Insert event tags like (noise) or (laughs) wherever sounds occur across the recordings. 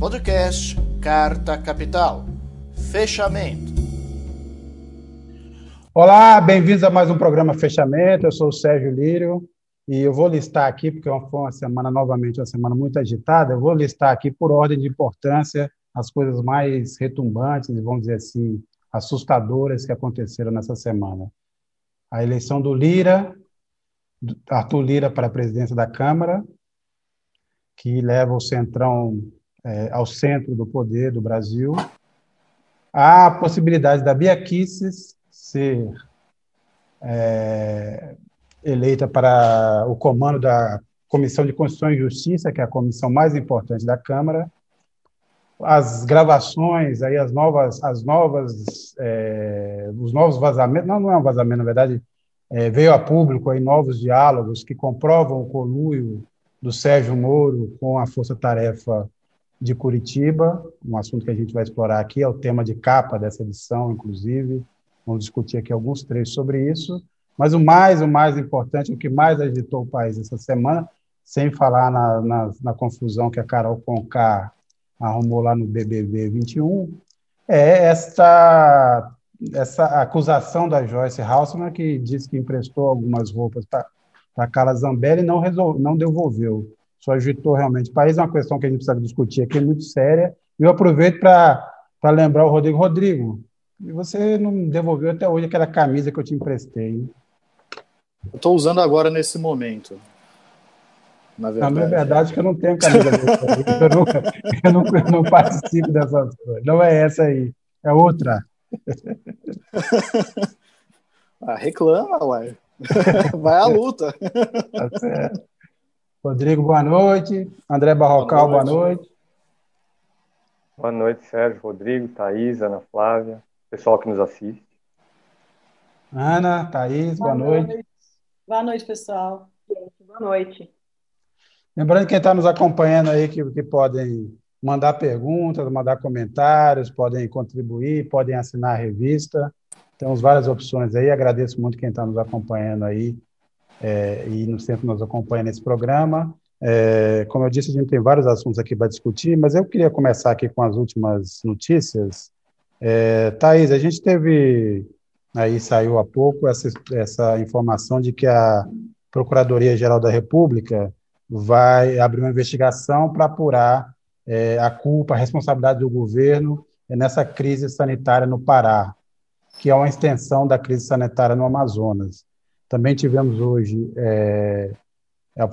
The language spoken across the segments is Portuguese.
Podcast Carta Capital. Fechamento. Olá, bem-vindos a mais um programa Fechamento. Eu sou o Sérgio Lírio e eu vou listar aqui, porque foi uma semana, novamente, uma semana muito agitada, eu vou listar aqui por ordem de importância as coisas mais retumbantes, vamos dizer assim, assustadoras que aconteceram nessa semana. A eleição do Lira, Arthur Lira para a presidência da Câmara, que leva o Centrão é, ao centro do poder do Brasil. A possibilidade da Bia Kicis ser é, eleita para o comando da Comissão de Constituição e Justiça, que é a comissão mais importante da Câmara. As gravações, aí as novas, as novas, é, os novos vazamentos, não, não é um vazamento, na verdade, é, veio a público aí novos diálogos que comprovam o conluio do Sérgio Moro com a Força Tarefa de Curitiba, um assunto que a gente vai explorar aqui, é o tema de capa dessa edição, inclusive. Vamos discutir aqui alguns trechos sobre isso. Mas o mais, o mais importante, o que mais agitou o país essa semana, sem falar na, na, na confusão que a Carol Conká arrumou lá no BBB 21, é essa, essa acusação da Joyce Halseman, que disse que emprestou algumas roupas para Carla Zambelli e não, resolve, não devolveu. Isso agitou realmente o país. É uma questão que a gente precisa discutir aqui, muito séria. E eu aproveito para lembrar o Rodrigo. Rodrigo, você não devolveu até hoje aquela camisa que eu te emprestei. Eu estou usando agora nesse momento. Na verdade, não, é verdade que eu não tenho camisa eu, não, (laughs) eu, não, eu não participo dessas coisas. Não é essa aí, é outra. (laughs) Ah, reclama, uai. (laughs) Vai à luta. Tá certo. Rodrigo, boa noite. André Barrocal, boa noite. Boa noite, boa noite Sérgio, Rodrigo, Thaís, Ana Flávia, pessoal que nos assiste. Ana, Thaís, boa, boa noite. noite. Boa noite, pessoal. Boa noite. Lembrando que quem está nos acompanhando aí que, que podem mandar perguntas, mandar comentários, podem contribuir, podem assinar a revista. Temos várias opções aí. Agradeço muito quem está nos acompanhando aí é, e no sempre nos acompanha nesse programa. É, como eu disse, a gente tem vários assuntos aqui para discutir, mas eu queria começar aqui com as últimas notícias. É, Thaís, a gente teve, aí saiu há pouco, essa, essa informação de que a Procuradoria-Geral da República vai abrir uma investigação para apurar é, a culpa, a responsabilidade do governo nessa crise sanitária no Pará, que é uma extensão da crise sanitária no Amazonas. Também tivemos hoje é, é o,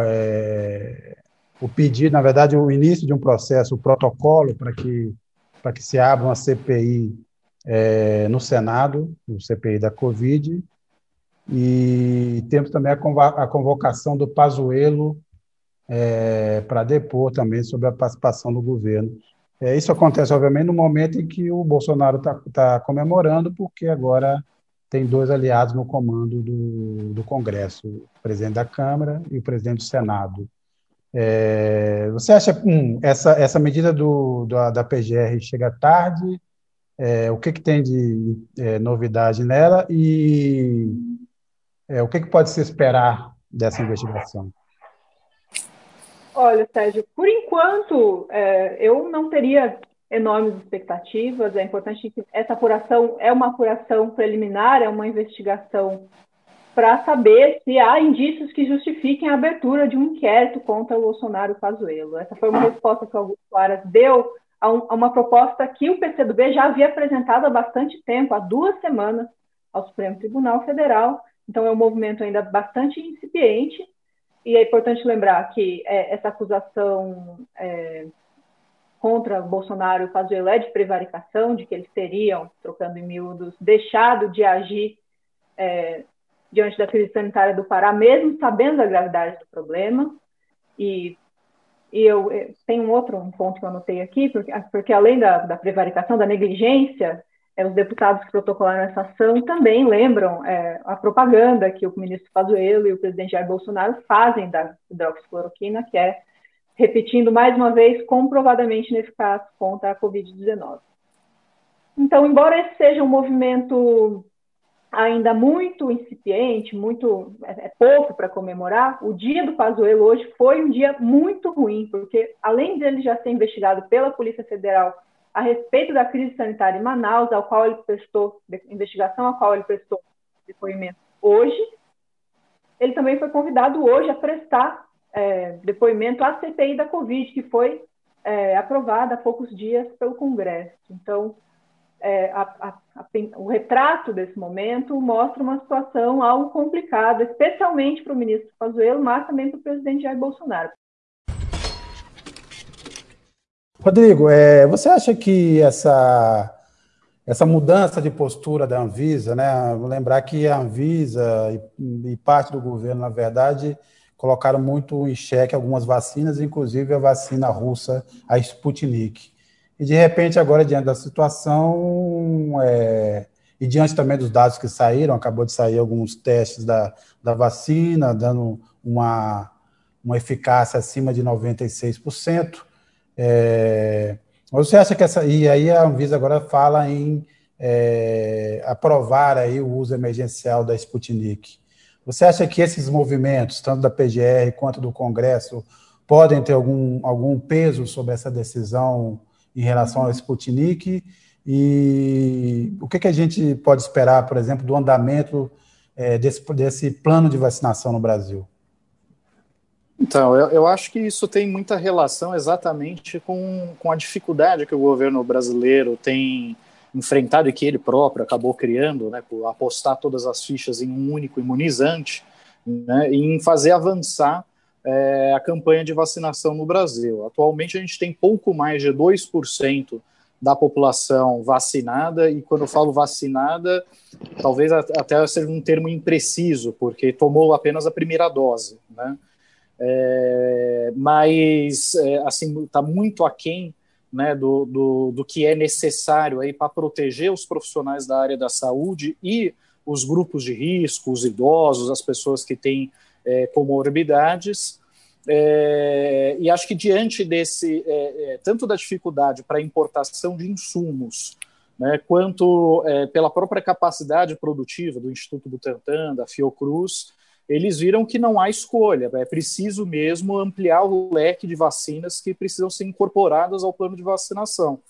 é, o, pedido, na verdade, o início de um processo, o protocolo para que, que se abra uma CPI é, no Senado, o CPI da Covid, e temos também a convocação do Pazuello é, para depor também sobre a participação do governo. É, isso acontece, obviamente, no momento em que o Bolsonaro está tá comemorando, porque agora tem dois aliados no comando do, do Congresso, o presidente da Câmara e o presidente do Senado. É, você acha hum, essa, essa medida do, da PGR chega tarde? É, o que, que tem de é, novidade nela e é, o que, que pode se esperar dessa investigação? Olha, Sérgio, por enquanto é, eu não teria enormes expectativas. É importante que essa apuração é uma apuração preliminar, é uma investigação para saber se há indícios que justifiquem a abertura de um inquérito contra o Bolsonaro Pazuello. Essa foi uma resposta que o Augusto Aras deu a, um, a uma proposta que o PCdoB já havia apresentado há bastante tempo, há duas semanas, ao Supremo Tribunal Federal. Então, é um movimento ainda bastante incipiente, e é importante lembrar que é, essa acusação é, contra Bolsonaro Pazuello de prevaricação, de que eles teriam, trocando em miúdos, deixado de agir é, diante da crise sanitária do Pará, mesmo sabendo da gravidade do problema. E, e eu, eu um outro ponto que eu anotei aqui, porque, porque além da, da prevaricação, da negligência, é, os deputados que protocolaram essa ação também lembram é, a propaganda que o ministro Pazuello e o presidente Jair Bolsonaro fazem da hidroxicloroquina, que é repetindo mais uma vez, comprovadamente ineficaz contra a Covid-19. Então, embora esse seja um movimento ainda muito incipiente, muito é, é pouco para comemorar, o dia do Pazuello hoje foi um dia muito ruim, porque além dele já ser investigado pela Polícia Federal a respeito da crise sanitária em Manaus, ao qual ele prestou investigação, ao qual ele prestou depoimento hoje, ele também foi convidado hoje a prestar é, depoimento à CPI da Covid, que foi é, aprovada há poucos dias pelo Congresso. Então, é, a, a, a, o retrato desse momento mostra uma situação algo complicada, especialmente para o ministro Pazuello, mas também para o presidente Jair Bolsonaro. Rodrigo, é, você acha que essa, essa mudança de postura da Anvisa, né? Vou lembrar que a Anvisa e, e parte do governo, na verdade, colocaram muito em xeque algumas vacinas, inclusive a vacina russa, a Sputnik. E, de repente, agora, diante da situação, é, e diante também dos dados que saíram, acabou de sair alguns testes da, da vacina, dando uma, uma eficácia acima de 96%. É, você acha que essa. E aí a Anvisa agora fala em é, aprovar aí o uso emergencial da Sputnik. Você acha que esses movimentos, tanto da PGR quanto do Congresso, podem ter algum, algum peso sobre essa decisão em relação ao Sputnik? E o que, que a gente pode esperar, por exemplo, do andamento é, desse, desse plano de vacinação no Brasil? Então, eu, eu, acho que isso tem muita relação exatamente com, com a dificuldade que o governo brasileiro tem enfrentado e que ele próprio acabou criando, né, por apostar todas as fichas em um único imunizante, né, em fazer avançar é, a campanha de vacinação no Brasil. Atualmente a gente tem pouco mais de 2% da população vacinada, e quando eu falo vacinada, talvez até seja um termo impreciso, porque tomou apenas a primeira dose, né? É, mas é, assim está muito aquém né, do, do, do, que é necessário para proteger os profissionais da área da saúde e os grupos de risco, os idosos, as pessoas que têm é, comorbidades. É, e acho que diante desse, é, é tanto da dificuldade para importação de insumos, né, quanto é, pela própria capacidade produtiva do Instituto Butantan, da Fiocruz, eles viram que não há escolha, é preciso mesmo ampliar o leque de vacinas que precisam ser incorporadas ao plano de vacinação.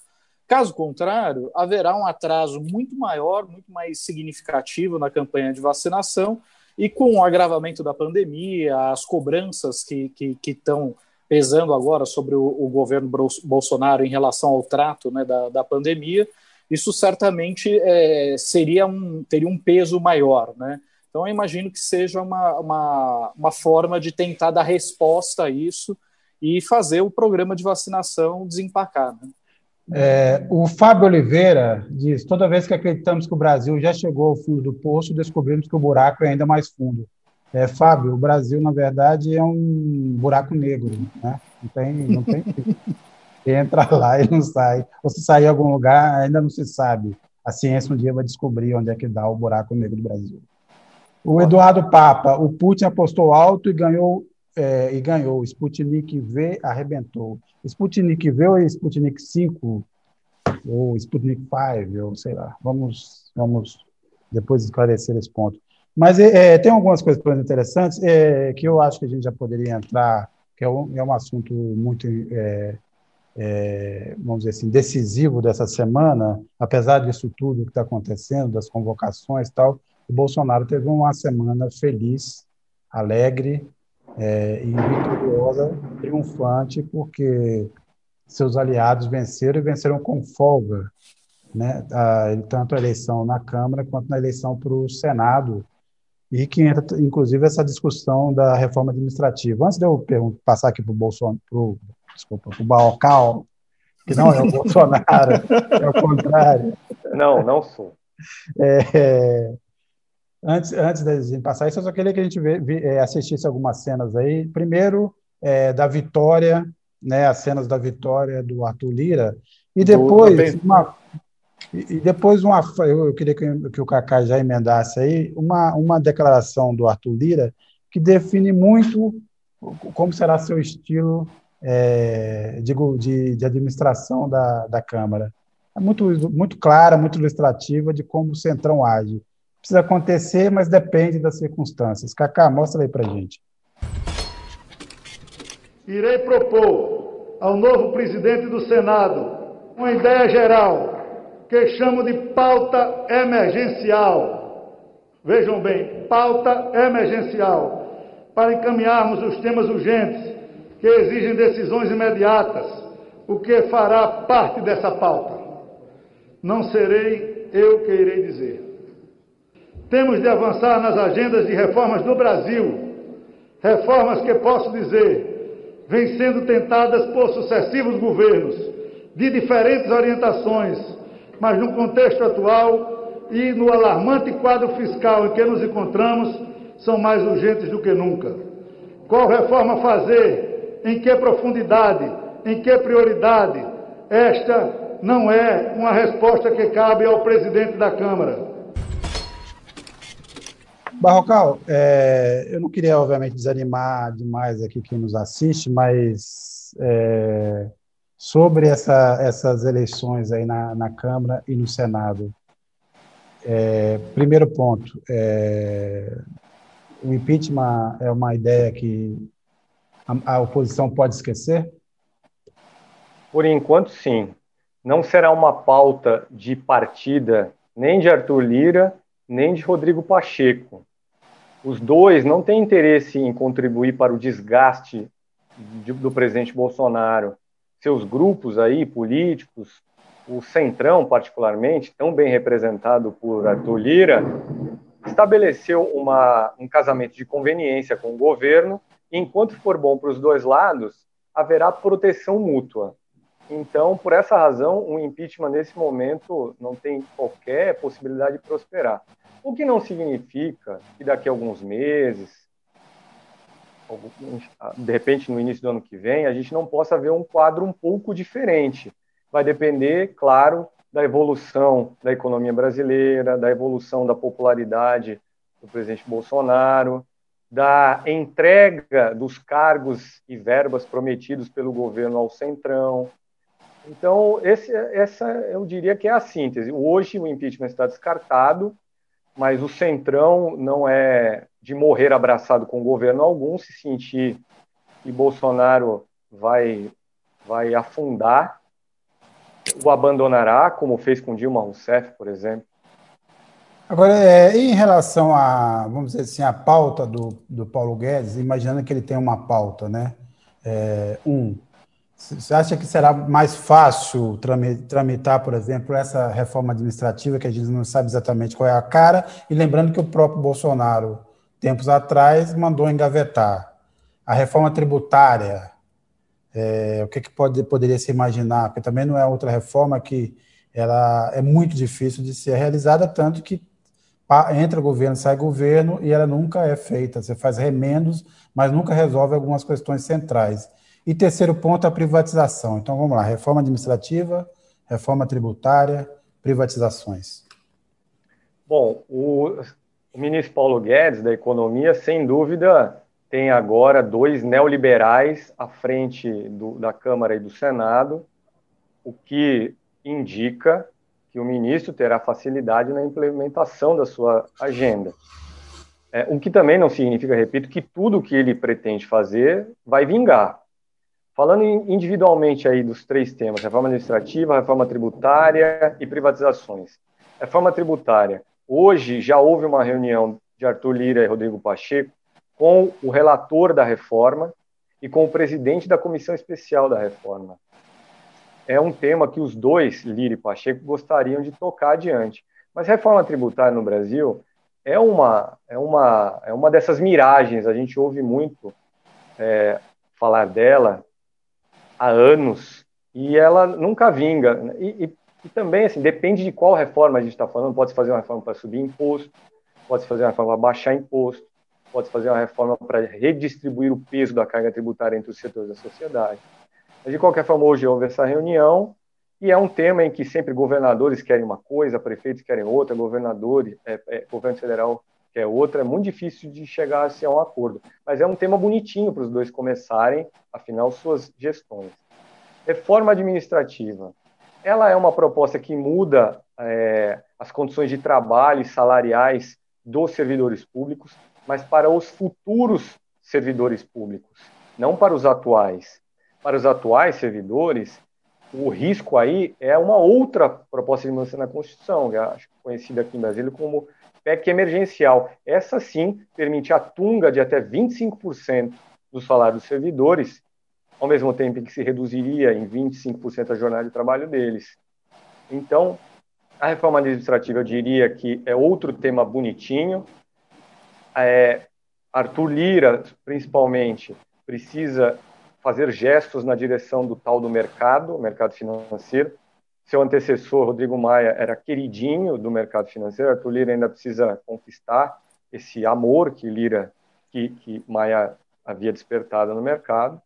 Caso contrário, haverá um atraso muito maior, muito mais significativo na campanha de vacinação, e com o agravamento da pandemia, as cobranças que estão pesando agora sobre o, o, governo Bolsonaro em relação ao trato né, da, da pandemia, isso certamente é, seria um, teria um peso maior. Né? Então, eu imagino que seja uma, uma, uma forma de tentar dar resposta a isso e fazer o programa de vacinação desempacar. Né? É, o Fábio Oliveira diz: toda vez que acreditamos que o Brasil já chegou ao fundo do poço, descobrimos que o buraco é ainda mais fundo. É, Fábio, o Brasil, na verdade, é um buraco negro, né? Não tem, não tem (laughs) entra lá e não sai. Ou se sair em algum lugar, ainda não se sabe. A ciência um dia vai descobrir onde é que dá o buraco negro do Brasil. O Eduardo Papa, o Putin apostou alto e ganhou é, e ganhou. Sputnik V arrebentou. Sputnik V ou Sputnik 5 ou Sputnik 5, ou sei lá. Vamos, vamos depois esclarecer esse ponto. Mas é, é tem algumas coisas interessantes é, que eu acho que a gente já poderia entrar, que é um, é um assunto muito, é, é, vamos dizer assim, decisivo dessa semana, apesar disso tudo que está acontecendo, das convocações e tal, o Bolsonaro teve uma semana feliz, alegre é, e vitoriosa, triunfante, porque seus aliados venceram e venceram com folga, né? A, tanto a eleição na Câmara quanto na eleição para o Senado, e que entra, inclusive, essa discussão da reforma administrativa. Antes de eu passar aqui para o Bolsonaro, pro, desculpa, para o Balcal, que não é o Bolsonaro, (laughs) é o contrário. Não, não sou. É, Antes, antes da gente passar isso, eu só queria que a gente vê, vê, é, assistisse algumas cenas aí. Primeiro, é, da vitória, né, as cenas da vitória do Arthur Lira, e depois uma, e depois uma, eu queria que, que o Cacá já emendasse aí, uma, uma declaração do Arthur Lira que define muito como será seu estilo é, digo, de, de administração da, da Câmara. É muito, muito clara, muito ilustrativa de como o Centrão age precisa acontecer, mas depende das circunstâncias. Cacá, mostra aí para gente. Irei propor ao novo presidente do Senado uma ideia geral que chamo de pauta emergencial. Vejam bem, pauta emergencial, para encaminharmos os temas urgentes que exigem decisões imediatas, o que fará parte dessa pauta. Não serei eu que irei dizer. Temos de avançar nas agendas de reformas do Brasil, reformas que posso dizer vêm sendo tentadas por sucessivos governos, de diferentes orientações, mas no contexto atual e no alarmante quadro fiscal em que nos encontramos, são mais urgentes do que nunca. Qual reforma fazer? Em que profundidade? Em que prioridade? Esta não é uma resposta que cabe ao presidente da Câmara. Barrocal, é, eu não queria, obviamente, desanimar demais aqui quem nos assiste, mas é, sobre essa, essas eleições aí na, na Câmara e no Senado. É, primeiro ponto, é, o impeachment é uma ideia que a, a oposição pode esquecer? Por enquanto, sim. Não será uma pauta de partida nem de Arthur Lira, nem de Rodrigo Pacheco. Os dois não têm interesse em contribuir para o desgaste do presidente Bolsonaro seus grupos aí políticos, o Centrão particularmente, tão bem representado por Arthur Lira, estabeleceu uma, um casamento de conveniência com o governo, e enquanto for bom para os dois lados, haverá proteção mútua. Então, por essa razão, o um impeachment nesse momento não tem qualquer possibilidade de prosperar. O que não significa que daqui a alguns meses, de repente no início do ano que vem, a gente não possa ver um quadro um pouco diferente. Vai depender, claro, da evolução da economia brasileira, da evolução da popularidade do presidente Bolsonaro, da entrega dos cargos e verbas prometidos pelo governo ao Centrão. Então, esse, essa eu diria que é a síntese. Hoje o impeachment está descartado, mas o Centrão não é de morrer abraçado com governo algum, se sentir que Bolsonaro vai, vai afundar, o abandonará, como fez com Dilma Rousseff, por exemplo. Agora, é, em relação a, vamos dizer assim, a pauta do, do Paulo Guedes, imaginando que ele tem uma pauta, né? É, um, você acha que será mais fácil tramitar, por exemplo, essa reforma administrativa, que a gente não sabe exatamente qual é a cara, e lembrando que o próprio Bolsonaro tempos atrás, mandou engavetar. A reforma tributária, é, o que, que pode, poderia se imaginar? Porque também não é outra reforma que ela é muito difícil de ser realizada, tanto que entra governo, sai governo e ela nunca é feita. Você faz remendos, mas nunca resolve algumas questões centrais. E terceiro ponto, a privatização. Então vamos lá: reforma administrativa, reforma tributária, privatizações. Bom, o, ministro Paulo Guedes, da Economia, sem dúvida, tem agora dois neoliberais à frente do, da Câmara e do Senado, o que indica que o ministro terá facilidade na implementação da sua agenda. É, o que também não significa, repito, que tudo o que ele pretende fazer vai vingar. Falando individualmente aí dos três temas, reforma administrativa, reforma tributária e privatizações. Reforma tributária. Hoje já houve uma reunião de Arthur Lira e Rodrigo Pacheco com o relator da reforma e com o presidente da comissão especial da reforma. É um tema que os dois, Lira e Pacheco, gostariam de tocar adiante. Mas reforma tributária no Brasil é uma, é uma, é uma dessas miragens, a gente ouve muito é, falar dela há anos e ela nunca vinga. E, e e também, assim, depende de qual reforma a gente está falando. Pode-se fazer uma reforma para subir imposto, pode-se fazer uma reforma para baixar imposto, pode-se fazer uma reforma para redistribuir o peso da carga tributária entre os setores da sociedade. Mas, de qualquer forma, hoje houve essa reunião e é um tema em que sempre governadores querem uma coisa, prefeitos querem outra, governadores, é, é, governo federal quer outra. É muito difícil de chegar -se a um acordo. Mas é um tema bonitinho para os dois começarem, afinal, suas gestões. Reforma administrativa ela é uma proposta que muda é, as condições de trabalho e salariais dos servidores públicos, mas para os futuros servidores públicos, não para os atuais. Para os atuais servidores, o risco aí é uma outra proposta de mudança na Constituição, é, acho conhecida aqui em Brasília como PEC emergencial. Essa sim permite a tunga de até 25% dos salários dos servidores, ao mesmo tempo em que se reduziria em 25% a jornada de trabalho deles. Então, a reforma administrativa, eu diria que é outro tema bonitinho. É, Arthur Lira, principalmente, precisa fazer gestos na direção do tal do mercado, mercado financeiro. Seu antecessor, Rodrigo Maia, era queridinho do mercado financeiro. Arthur Lira ainda precisa conquistar esse amor que Lira, que, que Maia havia despertado no mercado.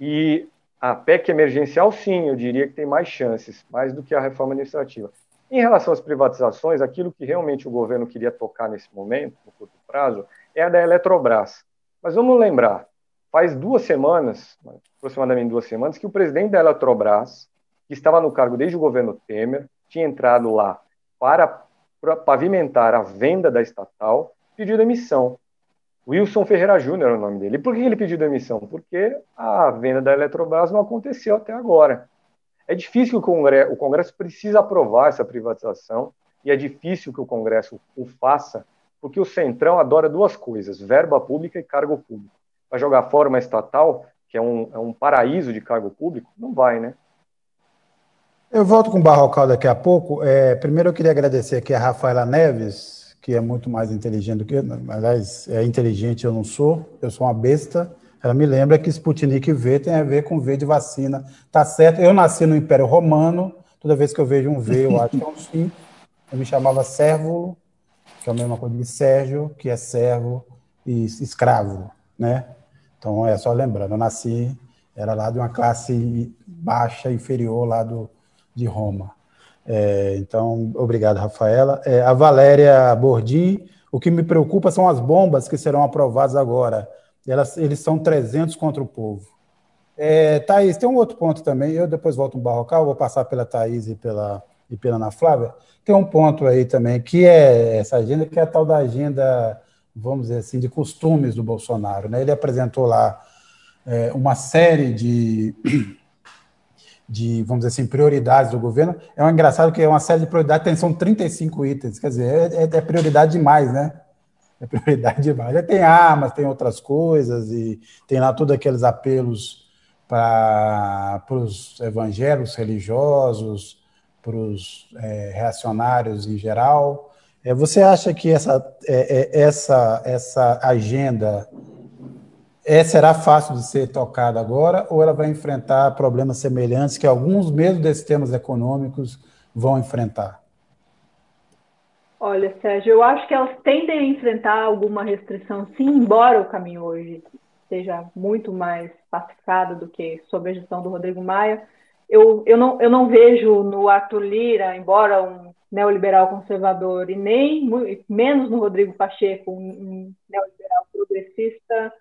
E a PEC emergencial, sim, eu diria que tem mais chances, mais do que a reforma administrativa. Em relação às privatizações, aquilo que realmente o governo queria tocar nesse momento, no curto prazo, é a da Eletrobras. Mas vamos lembrar, faz duas semanas, aproximadamente duas semanas, que o presidente da Eletrobras, que estava no cargo desde o governo Temer, tinha entrado lá para, pavimentar a venda da estatal, pediu demissão. Wilson Ferreira Júnior é o nome dele. E por que ele pediu demissão? Porque a venda da Eletrobras não aconteceu até agora. É difícil que o Congresso, o Congresso precisa aprovar essa privatização e é difícil que o Congresso o faça, porque o Centrão adora duas coisas: verba pública e cargo público. Vai jogar fora uma estatal, que é um, é um paraíso de cargo público? Não vai, né? Eu volto com o Barrocal daqui a pouco. É, primeiro eu queria agradecer aqui a Rafaela Neves, que é muito mais inteligente do que eu. Aliás, é inteligente, eu não sou, eu sou uma besta. Ela me lembra que Sputnik V tem a ver com V de vacina. Tá certo, eu nasci no Império Romano, toda vez que eu vejo um V, eu acho que é um sim. Eu me chamava Servo, que é a mesma coisa de Sérgio, que é servo e escravo, né? Então, é só lembrando, eu nasci, era lá de uma classe baixa, inferior, lá do, de Roma. É, então, obrigado, Rafaela. É, a Valéria Bordi, o que me preocupa são as bombas que serão aprovadas agora elas, eles são 300 contra o povo. É, Thaís, tem um outro ponto também, eu depois volto no Barrocal, vou passar pela Thaís e pela, e pela Ana Flávia. Tem um ponto aí também, que é essa agenda, que é a tal da agenda, vamos dizer assim, de costumes do Bolsonaro. Né? Ele apresentou lá é, uma série de, de, vamos dizer assim, prioridades do governo. É um engraçado que é uma série de prioridades, tem, são 35 itens, quer dizer, é, é prioridade demais, né? é prioridade (laughs) demais. Já tem armas, tem outras coisas, e tem lá todos aqueles apelos para os evangélicos religiosos, para os é, reacionários em geral. É, você acha que essa, é, é, essa, essa agenda é, será fácil de ser tocada agora, ou ela vai enfrentar problemas semelhantes que alguns, mesmo desses temas econômicos, vão enfrentar? Olha, Sérgio, eu acho que elas tendem a enfrentar alguma restrição, sim, embora o caminho hoje seja muito mais pacificado do que sob a gestão do Rodrigo Maia. Eu, eu, não, eu não vejo no Arthur Lira, embora um neoliberal conservador, e nem menos no Rodrigo Pacheco, um neoliberal progressista,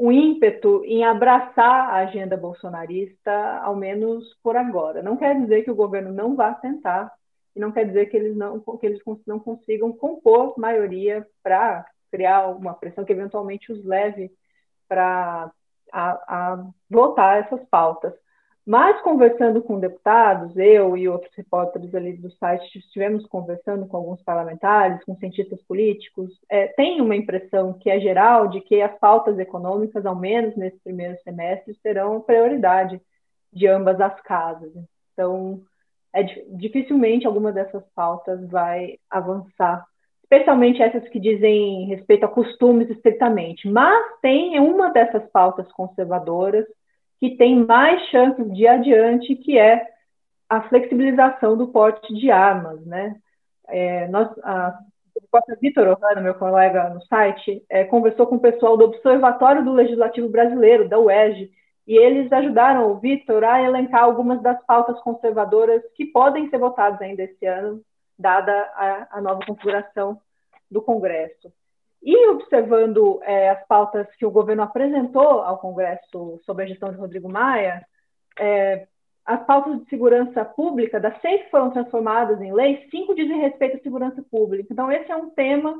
um ímpeto em abraçar a agenda bolsonarista, ao menos por agora. Não quer dizer que o governo não vá tentar e não quer dizer que eles não, que eles não consigam compor maioria para criar uma pressão que eventualmente os leve para a, a votar essas pautas. Mas conversando com deputados, eu e outros repórteres ali do site estivemos conversando com alguns parlamentares, com cientistas políticos, é, tem uma impressão que é geral de que as pautas econômicas, ao menos nesse primeiro semestre, serão prioridade de ambas as casas. Então, é, dificilmente alguma dessas pautas vai avançar, especialmente essas que dizem respeito a costumes estritamente. Mas tem uma dessas pautas conservadoras que tem mais chances de adiante, que é a flexibilização do porte de armas, né? É, nós, a, Vitor Ohana, meu colega no site, é, conversou com o pessoal do Observatório do Legislativo Brasileiro, da UERJ, e eles ajudaram o Vitor a elencar algumas das pautas conservadoras que podem ser votadas ainda esse ano, dada a, a nova configuração do Congresso. E observando é, as pautas que o governo apresentou ao Congresso sob a gestão de Rodrigo Maia, é, as pautas de segurança pública, das seis que foram transformadas em lei, cinco dizem respeito à segurança pública. Então, esse é um tema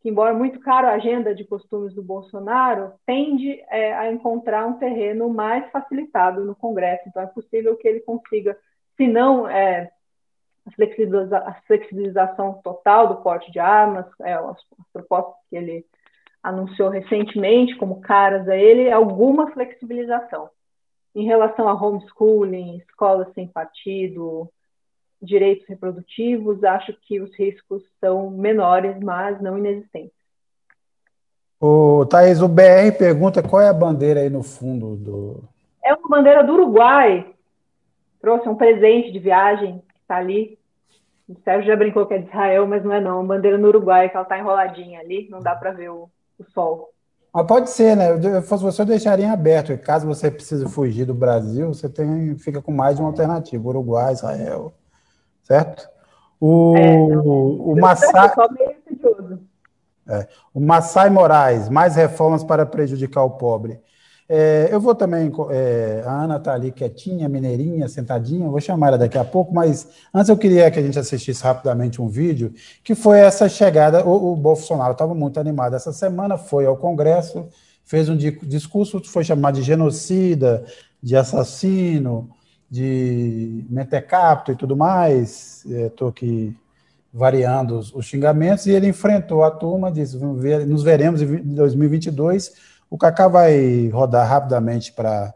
que, embora muito caro a agenda de costumes do Bolsonaro, tende é, a encontrar um terreno mais facilitado no Congresso. Então, é possível que ele consiga, se não é, a, flexibiliza a flexibilização total do porte de armas, é, as, as propostas que ele anunciou recentemente como caras a ele, alguma flexibilização. Em relação a homeschooling, escolas sem partido, direitos reprodutivos, acho que os riscos são menores, mas não inexistentes. O Thaís, o BR pergunta qual é a bandeira aí no fundo do. É uma bandeira do Uruguai. Trouxe um presente de viagem que está ali. O Sérgio já brincou que é de Israel, mas não é não. Bandeira no Uruguai, que ela está enroladinha ali, não dá para ver o, o sol. Mas pode ser, né? Se fosse você, eu deixaria em aberto. E caso você precise fugir do Brasil, você tem, fica com mais de uma alternativa: Uruguai, Israel. Certo? O, é, o Massai. É, o Massai Moraes, mais reformas para prejudicar o pobre. É, eu vou também. É, a Ana está ali quietinha, mineirinha, sentadinha, vou chamar ela daqui a pouco, mas antes eu queria que a gente assistisse rapidamente um vídeo, que foi essa chegada. O, o Bolsonaro estava muito animado essa semana, foi ao Congresso, fez um discurso, foi chamado de genocida, de assassino, de mentecapto e tudo mais. Estou é, aqui variando os, os, xingamentos, e ele enfrentou a turma, disse: nos veremos em 2022 o Kaká vai rodar rapidamente para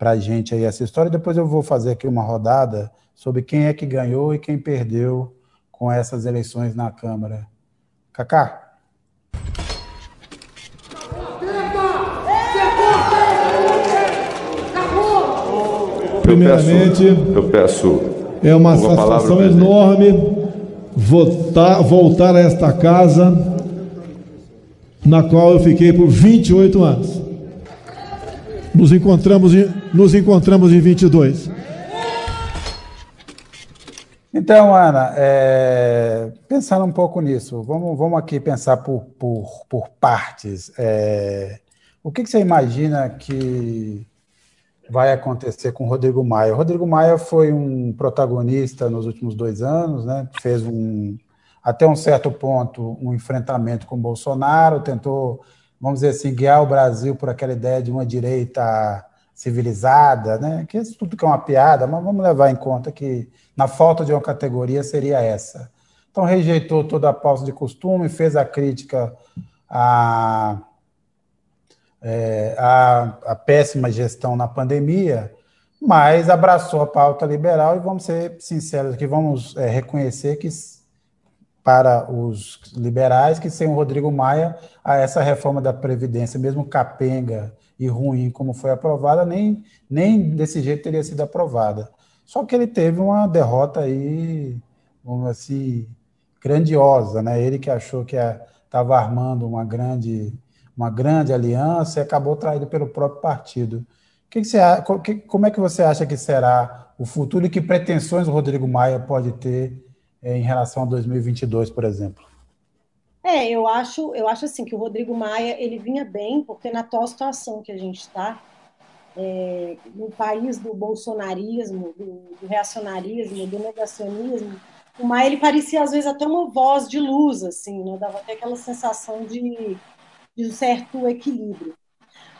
a gente aí essa história, depois eu vou fazer aqui uma rodada sobre quem é que ganhou e quem perdeu com essas eleições na Câmara. Kaká. Primeiramente, eu peço, é uma satisfação enorme votar, voltar a esta casa na qual eu fiquei por 28 anos. Nos encontramos em, nos encontramos em 22. Então, Ana, é, pensando um pouco nisso, vamos, vamos aqui pensar por, por, por partes. É, o que, que, você imagina que vai acontecer com o Rodrigo Maia? O Rodrigo Maia foi um protagonista nos últimos dois anos, né? fez um, até um certo ponto, um enfrentamento com Bolsonaro, tentou, vamos dizer assim, guiar o Brasil por aquela ideia de uma direita civilizada, né? que isso tudo que é uma piada, mas vamos levar em conta que na falta de uma categoria seria essa. Então rejeitou toda a pausa de costume, fez a crítica à, é, à, à péssima gestão na pandemia, mas abraçou a pauta liberal e vamos ser sinceros aqui, vamos é, reconhecer que para os liberais que sem o Rodrigo Maia a essa reforma da Previdência, mesmo capenga e ruim como foi aprovada, nem, nem desse jeito teria sido aprovada. Só que ele teve uma derrota aí, vamos assim, grandiosa, né? Ele que achou que estava armando uma grande, uma grande aliança e acabou traído pelo próprio partido. Que que você, como é que você acha que será o futuro e que pretensões o Rodrigo Maia pode ter em relação a 2022, por exemplo? É, eu acho, eu acho assim que o Rodrigo Maia ele vinha bem, porque na atual situação que a gente está, é, no país do bolsonarismo, do, do, reacionarismo, do negacionismo, o Maia ele parecia às vezes até uma voz de luz, assim, né? dava até aquela sensação de, de um certo equilíbrio.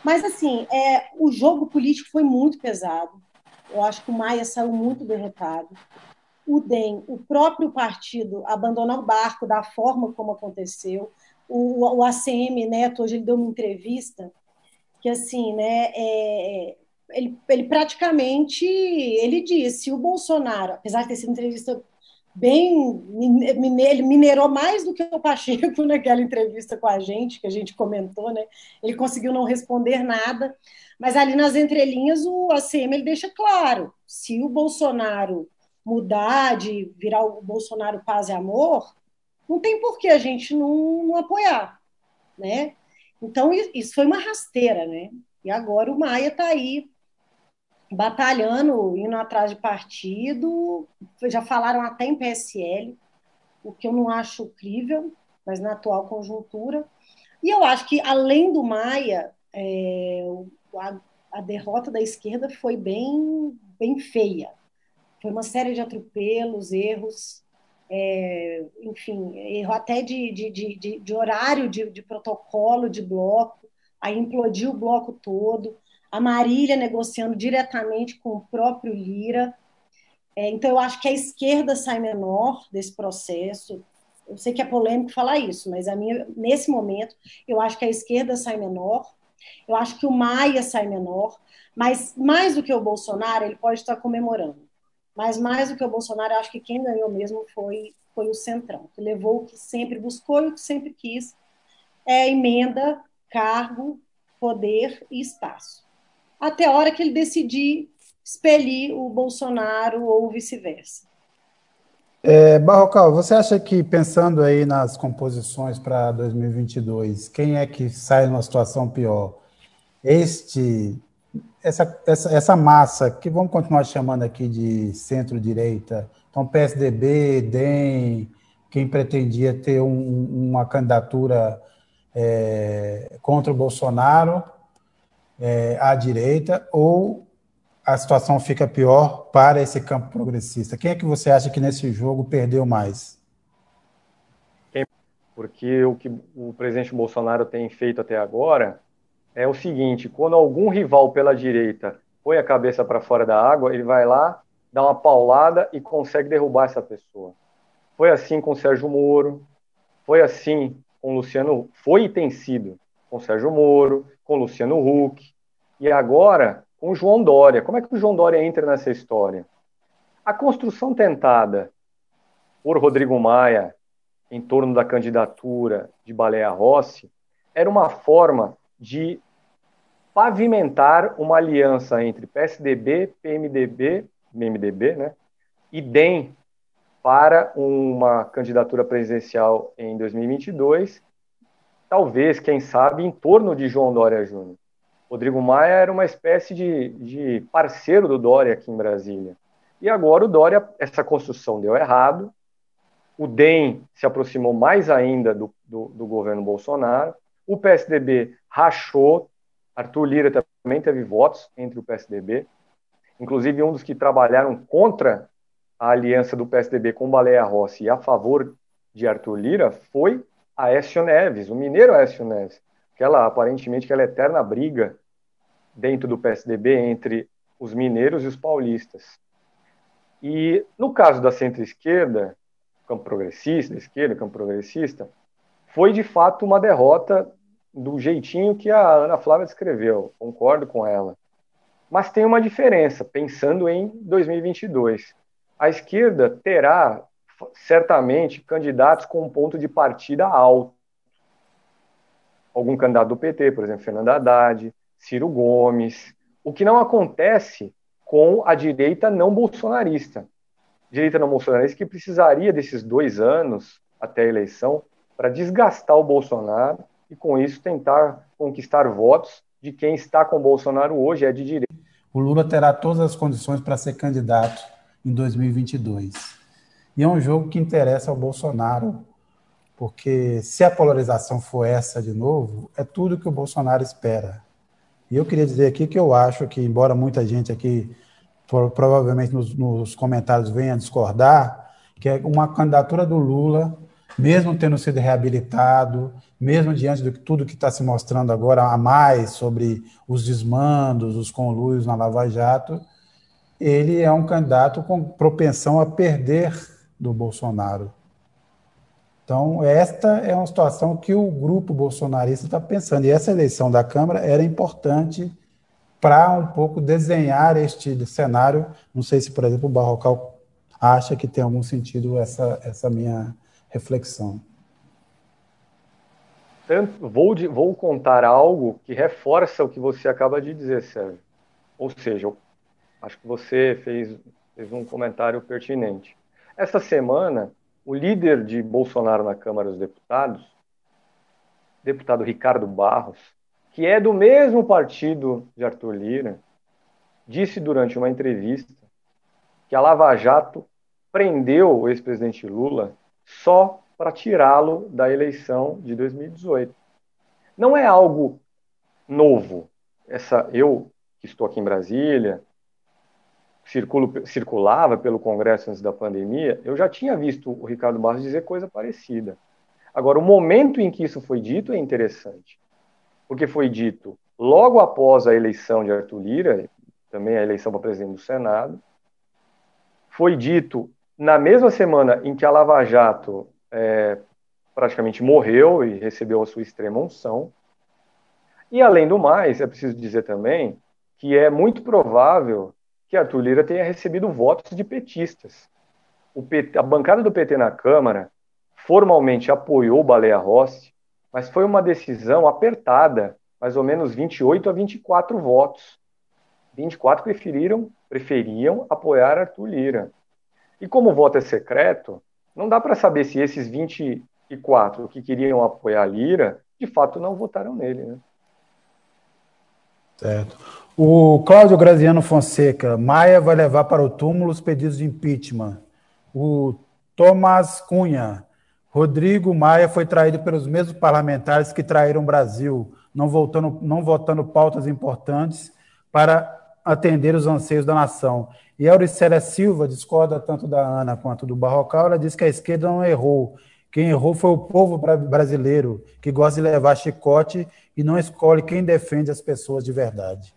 Mas assim, é, o jogo político foi muito pesado. Eu acho que o Maia saiu muito derrotado o DEM, o próprio partido, abandonar o barco da forma como aconteceu. O, o ACM Neto, hoje ele deu uma entrevista que, assim, né, é, ele, ele praticamente, ele disse, o Bolsonaro, apesar de ter sido uma entrevista bem, ele minerou mais do que o Pacheco (laughs) naquela entrevista com a gente, que a gente comentou, né, ele conseguiu não responder nada, mas ali nas entrelinhas o ACM ele deixa claro, se o Bolsonaro mudar, de virar o Bolsonaro paz e amor, não tem por que a gente não, não apoiar, né? Então, isso foi uma rasteira, né? E agora o Maia está aí batalhando, indo atrás de partido, já falaram até em PSL, o que eu não acho crível, mas na atual conjuntura. E eu acho que, além do Maia, é, a, a derrota da esquerda foi bem bem feia. Foi uma série de atropelos, erros, é, enfim, erro até de, de, de, de horário de, de, protocolo de bloco, aí implodiu o bloco todo, a Marília negociando diretamente com o próprio Lira. É, então, eu acho que a esquerda sai menor desse processo. Eu sei que é polêmico falar isso, mas a minha, nesse momento, eu acho que a esquerda sai menor, eu acho que o Maia sai menor, mas mais do que o Bolsonaro, ele pode estar comemorando. Mas mais do que o Bolsonaro, acho que quem ganhou mesmo foi, foi o Centrão, que levou o que sempre buscou e o que sempre quis, é emenda, cargo, poder e espaço. Até a hora que ele decidir expelir o Bolsonaro ou vice-versa. É, Barrocal, você acha que, pensando aí nas composições para 2022, quem é que sai numa situação pior? Este essa, essa, essa massa, que vamos continuar chamando aqui de centro-direita, então PSDB, DEM, quem pretendia ter um, uma candidatura é, contra o Bolsonaro é, à direita, ou a situação fica pior para esse campo progressista? Quem é que você acha que nesse jogo perdeu mais? Porque o que o presidente Bolsonaro tem feito até agora é o seguinte: quando algum rival pela direita põe a cabeça para fora da água, ele vai lá, dá uma paulada e consegue derrubar essa pessoa. Foi assim com Sérgio Moro, foi assim com Luciano, foi e tem sido com Sérgio Moro, com Luciano Huck, e agora com João Dória. Como é que o João Dória entra nessa história? A construção tentada por Rodrigo Maia em torno da candidatura de Baleia Rossi era uma forma de pavimentar uma aliança entre PSDB, PMDB, MDB, né, e DEM para uma candidatura presidencial em 2022, talvez, quem sabe, em torno de João Dória Júnior. Rodrigo Maia era uma espécie de, de parceiro do Dória aqui em Brasília. E agora o Dória, essa construção deu errado, o DEM se aproximou mais ainda do, do, do governo Bolsonaro, o PSDB rachou, Arthur Lira também teve votos entre o PSDB, inclusive um dos que trabalharam contra a aliança do PSDB com Baleia Rossi e a favor de Arthur Lira foi Aécio Neves, o mineiro Aécio Neves. Aquela, aparentemente, aquela eterna briga dentro do PSDB entre os mineiros e os paulistas. E no caso da centro-esquerda, campo progressista, esquerda, campo progressista, foi de fato uma derrota do jeitinho que a Ana Flávia descreveu, concordo com ela. Mas tem uma diferença, pensando em 2022. A esquerda terá certamente candidatos com um ponto de partida alto. Algum candidato do PT, por exemplo, Fernando Haddad, Ciro Gomes, o que não acontece com a direita não bolsonarista. Direita não bolsonarista que precisaria desses dois anos até a eleição para desgastar o Bolsonaro e, com isso, tentar conquistar votos de quem está com Bolsonaro hoje, é de direita. O Lula terá todas as condições para ser candidato em 2022. E é um jogo que interessa ao Bolsonaro, porque se a polarização for essa de novo, é tudo que o Bolsonaro espera. E eu queria dizer aqui que eu acho que, embora muita gente aqui provavelmente nos, nos comentários venha discordar, que é uma candidatura do Lula mesmo tendo sido reabilitado, mesmo diante de tudo que está se mostrando agora a mais sobre os desmandos, os conluios na Lava Jato, ele é um candidato com propensão a perder do Bolsonaro. Então, esta é uma situação que o grupo bolsonarista está pensando. E essa eleição da Câmara era importante para um pouco desenhar este cenário. Não sei se, por exemplo, o Barrocal acha que tem algum sentido essa, essa minha reflexão. Tanto, vou, vou contar algo que reforça o que você acaba de dizer, Sérgio. Ou seja, acho que você fez, fez um comentário pertinente. Essa semana, o líder de Bolsonaro na Câmara dos Deputados, deputado Ricardo Barros, que é do mesmo partido de Arthur Lira, disse durante uma entrevista que a Lava Jato prendeu o ex-presidente Lula só para tirá-lo da eleição de 2018. Não é algo novo. Essa eu que estou aqui em Brasília circulo, circulava pelo Congresso antes da pandemia, eu já tinha visto o Ricardo Barros dizer coisa parecida. Agora, o momento em que isso foi dito é interessante, porque foi dito logo após a eleição de Arthur Lira, também a eleição para presidente do Senado, foi dito na mesma semana em que a Lava Jato é, praticamente morreu e recebeu a sua extrema unção. E, além do mais, é preciso dizer também que é muito provável que Arthur Lira tenha recebido votos de petistas. PT, a bancada do PT na Câmara formalmente apoiou Baleia Rossi, mas foi uma decisão apertada, mais ou menos 28 a 24 votos. 24 preferiram, preferiam apoiar Arthur Lira. E como o voto é secreto, não dá para saber se esses 24 que queriam apoiar Lira, de fato não votaram nele. Né? Certo. O Cláudio Graziano Fonseca, Maia vai levar para o túmulo os pedidos de impeachment. O Tomás Cunha, Rodrigo Maia foi traído pelos mesmos parlamentares que traíram o Brasil, não, voltando, não votando pautas importantes para atender os anseios da nação. E Auricélia Silva discorda tanto da Ana quanto do Barrocal, ela diz que a esquerda não errou. Quem errou foi o povo brasileiro, que gosta de levar chicote e não escolhe quem defende as pessoas de verdade.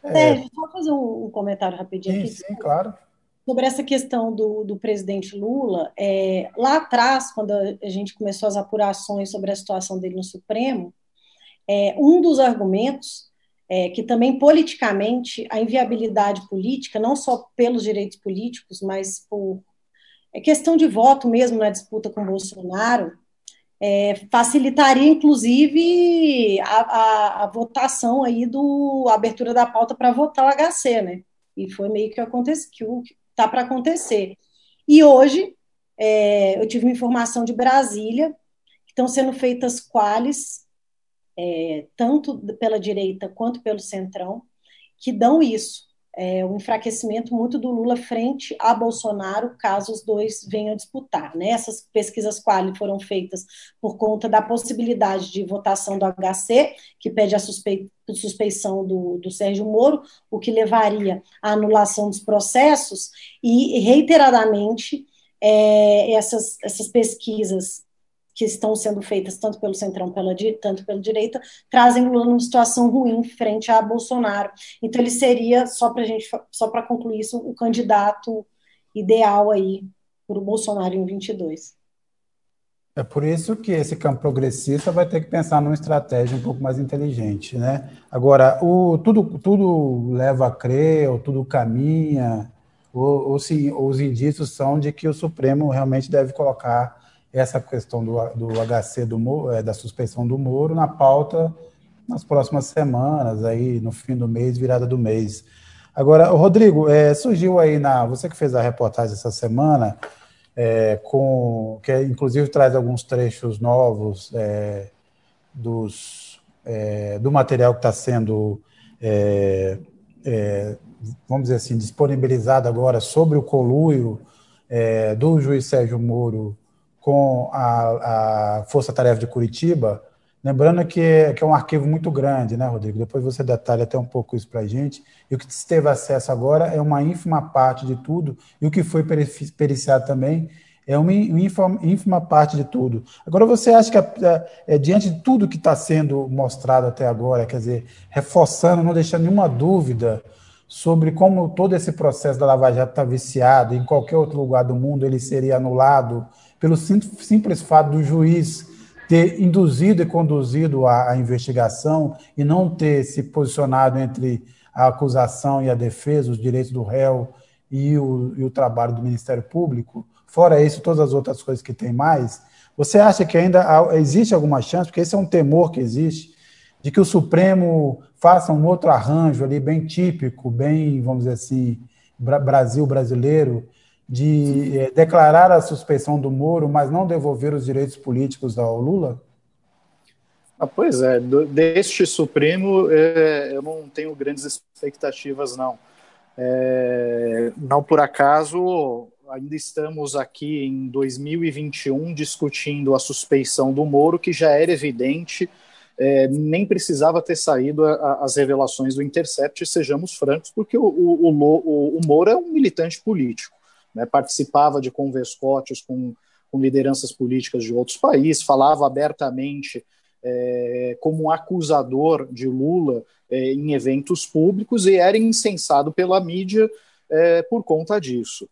Sérgio, é... só fazer um, comentário rapidinho sim, aqui. Sim, claro. Sobre essa questão do, do presidente Lula, é, lá atrás, quando a gente começou as apurações sobre a situação dele no Supremo, é, um dos argumentos é, que também politicamente a inviabilidade política, não só pelos direitos políticos, mas por é questão de voto mesmo na disputa com Bolsonaro, é, facilitaria, inclusive, a, a, a, votação aí do abertura da pauta para votar o HC, né? E foi meio que aconteceu, que está para acontecer. E hoje é, eu tive uma informação de Brasília que estão sendo feitas quales, é, tanto pela direita quanto pelo centrão, que dão isso é, o enfraquecimento muito do Lula frente a Bolsonaro, caso os dois venham disputar. Né? Essas pesquisas quali foram feitas por conta da possibilidade de votação do HC, que pede a suspe... suspeição do, do Sérgio Moro, o que levaria à anulação dos processos, e reiteradamente é, essas, essas pesquisas que estão sendo feitas tanto pelo centrão pela, tanto pela direita trazem Lula numa situação ruim frente a Bolsonaro. Então ele seria só para gente só para concluir isso o candidato ideal aí para o Bolsonaro em 22. É por isso que esse campo progressista vai ter que pensar numa estratégia um pouco mais inteligente, né? Agora, o, tudo, tudo leva a crer, ou tudo caminha, ou, ou os indícios são de que o Supremo realmente deve colocar essa questão do, do HC do é, da suspensão do Moro na pauta nas próximas semanas, aí no fim do mês, virada do mês. Agora, Rodrigo, é, surgiu aí na. Você que fez a reportagem essa semana, é, com que inclusive traz alguns trechos novos é, dos, é, do material que está sendo, é, é, vamos dizer assim, disponibilizado agora sobre o coluio do juiz Sérgio Moro com a, a Força Tarefa de Curitiba, lembrando que é, que é um arquivo muito grande, né, Rodrigo? Depois você detalha até um pouco isso para a gente. E o que se teve acesso agora é uma ínfima parte de tudo, e o que foi periciado também é uma ínfima, parte de tudo. Agora, você acha que, é, diante de tudo que está sendo mostrado até agora, quer dizer, reforçando, não deixando nenhuma dúvida sobre como todo esse processo da Lava Jato está viciado, em qualquer outro lugar do mundo ele seria anulado, pelo simples fato do juiz ter induzido e conduzido a, a, investigação e não ter se posicionado entre a acusação e a defesa, os direitos do réu e o, e o trabalho do Ministério Público, fora isso, todas as outras coisas que tem mais, você acha que ainda existe alguma chance, porque esse é um temor que existe, de que o Supremo faça um outro arranjo ali, bem típico, bem, vamos dizer assim, Brasil brasileiro, de é, declarar a suspeição do Moro, mas não devolver os direitos políticos ao Lula? Ah, pois é, do, deste Supremo é, eu não tenho grandes expectativas, não. É, não por acaso, ainda estamos aqui em 2021 discutindo a suspeição do Moro, que já era evidente é, nem precisava ter saído a, a, as revelações do Intercept, sejamos francos, porque o, o, o, o Moura é um militante político, né, participava de converscotes com, com lideranças políticas de outros países, falava abertamente é, como acusador de Lula é, em eventos públicos e era incensado pela mídia é, por conta disso.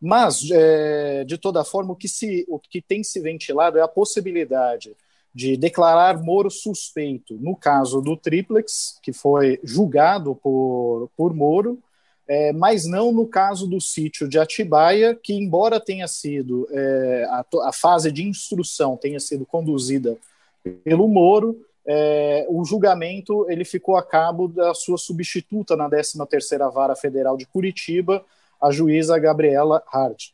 Mas, é, de toda forma, o que, se, o que tem se ventilado é a possibilidade de declarar Moro suspeito no caso do Triplex, que foi julgado por, por Moro, é, mas não no caso do sítio de Atibaia, que, embora tenha sido é, a, a, fase de instrução tenha sido conduzida pelo Moro, é, o julgamento ele ficou a cabo da sua substituta na 13ª Vara Federal de Curitiba, a juíza Gabriela Hart.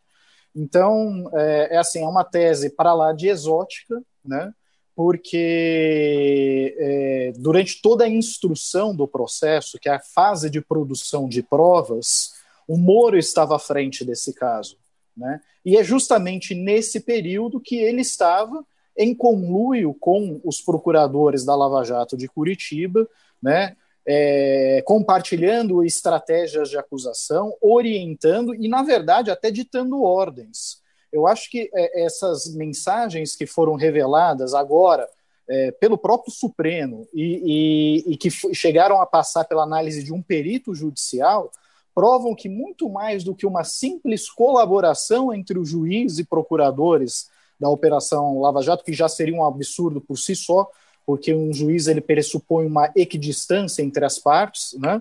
Então, é, é assim, é uma tese para lá de exótica, né? Porque é, durante toda a instrução do processo, que é a fase de produção de provas, o Moro estava à frente desse caso. Né? E é justamente nesse período que ele estava em conluio com os procuradores da Lava Jato de Curitiba, né? É, compartilhando estratégias de acusação, orientando e, na verdade, até ditando ordens. Eu acho que é, essas mensagens que foram reveladas agora é, pelo próprio Supremo e, e, e que chegaram a passar pela análise de um perito judicial provam que muito mais do que uma simples colaboração entre o juiz e procuradores da Operação Lava Jato, que já seria um absurdo por si só, porque um juiz ele pressupõe uma equidistância entre as partes, né?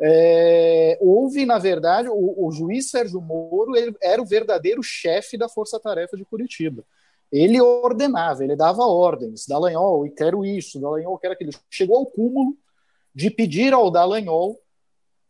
É, houve, na verdade, o, o, juiz Sérgio Moro ele era o verdadeiro chefe da Força Tarefa de Curitiba. Ele ordenava, ele dava ordens. Dallagnol, quero isso, Dallagnol, quero aquilo. Chegou ao cúmulo de pedir ao Dallagnol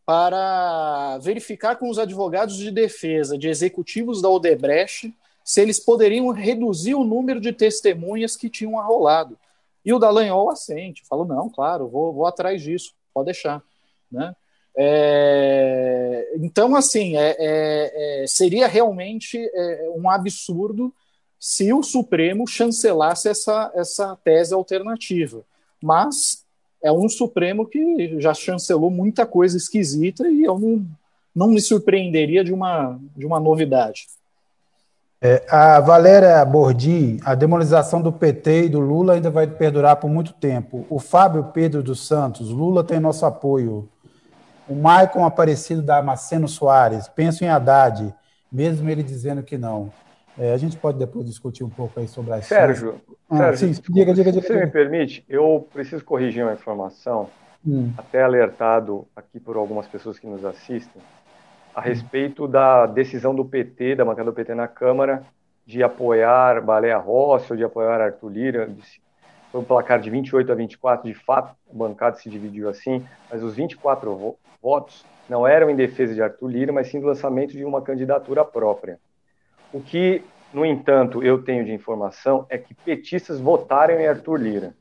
para verificar com os advogados de defesa de executivos da Odebrecht se eles poderiam reduzir o número de testemunhas que tinham arrolado. E o Dallagnol assente, falou, não, claro, vou, vou atrás disso, pode deixar. Né? É, então, assim, é, é, é seria realmente é, um absurdo se o Supremo chancelasse essa, essa tese alternativa. Mas é um Supremo que já chancelou muita coisa esquisita e eu não, não me surpreenderia de uma, de uma novidade. É, a Valéria Bordim, a demonização do PT e do Lula ainda vai perdurar por muito tempo. O Fábio Pedro dos Santos, Lula tem nosso apoio. O Maicon Aparecido da Maceno Soares, penso em Haddad, mesmo ele dizendo que não. É, a gente pode depois discutir um pouco aí sobre as. Sérgio, ah, Sérgio sim, diga, diga, diga, se você me permite, eu preciso corrigir uma informação, hum. até alertado aqui por algumas pessoas que nos assistem, a hum. respeito da decisão do PT, da bancada do PT na Câmara, de apoiar Baleia Rossi ou de apoiar Arthur Lira, foi um placar de 28 a 24, de fato, a bancada se dividiu assim, mas os 24 votos não eram em defesa de Arthur Lira, mas sim do lançamento de uma candidatura própria. O que, no entanto, eu tenho de informação é que petistas votaram em Arthur Lira.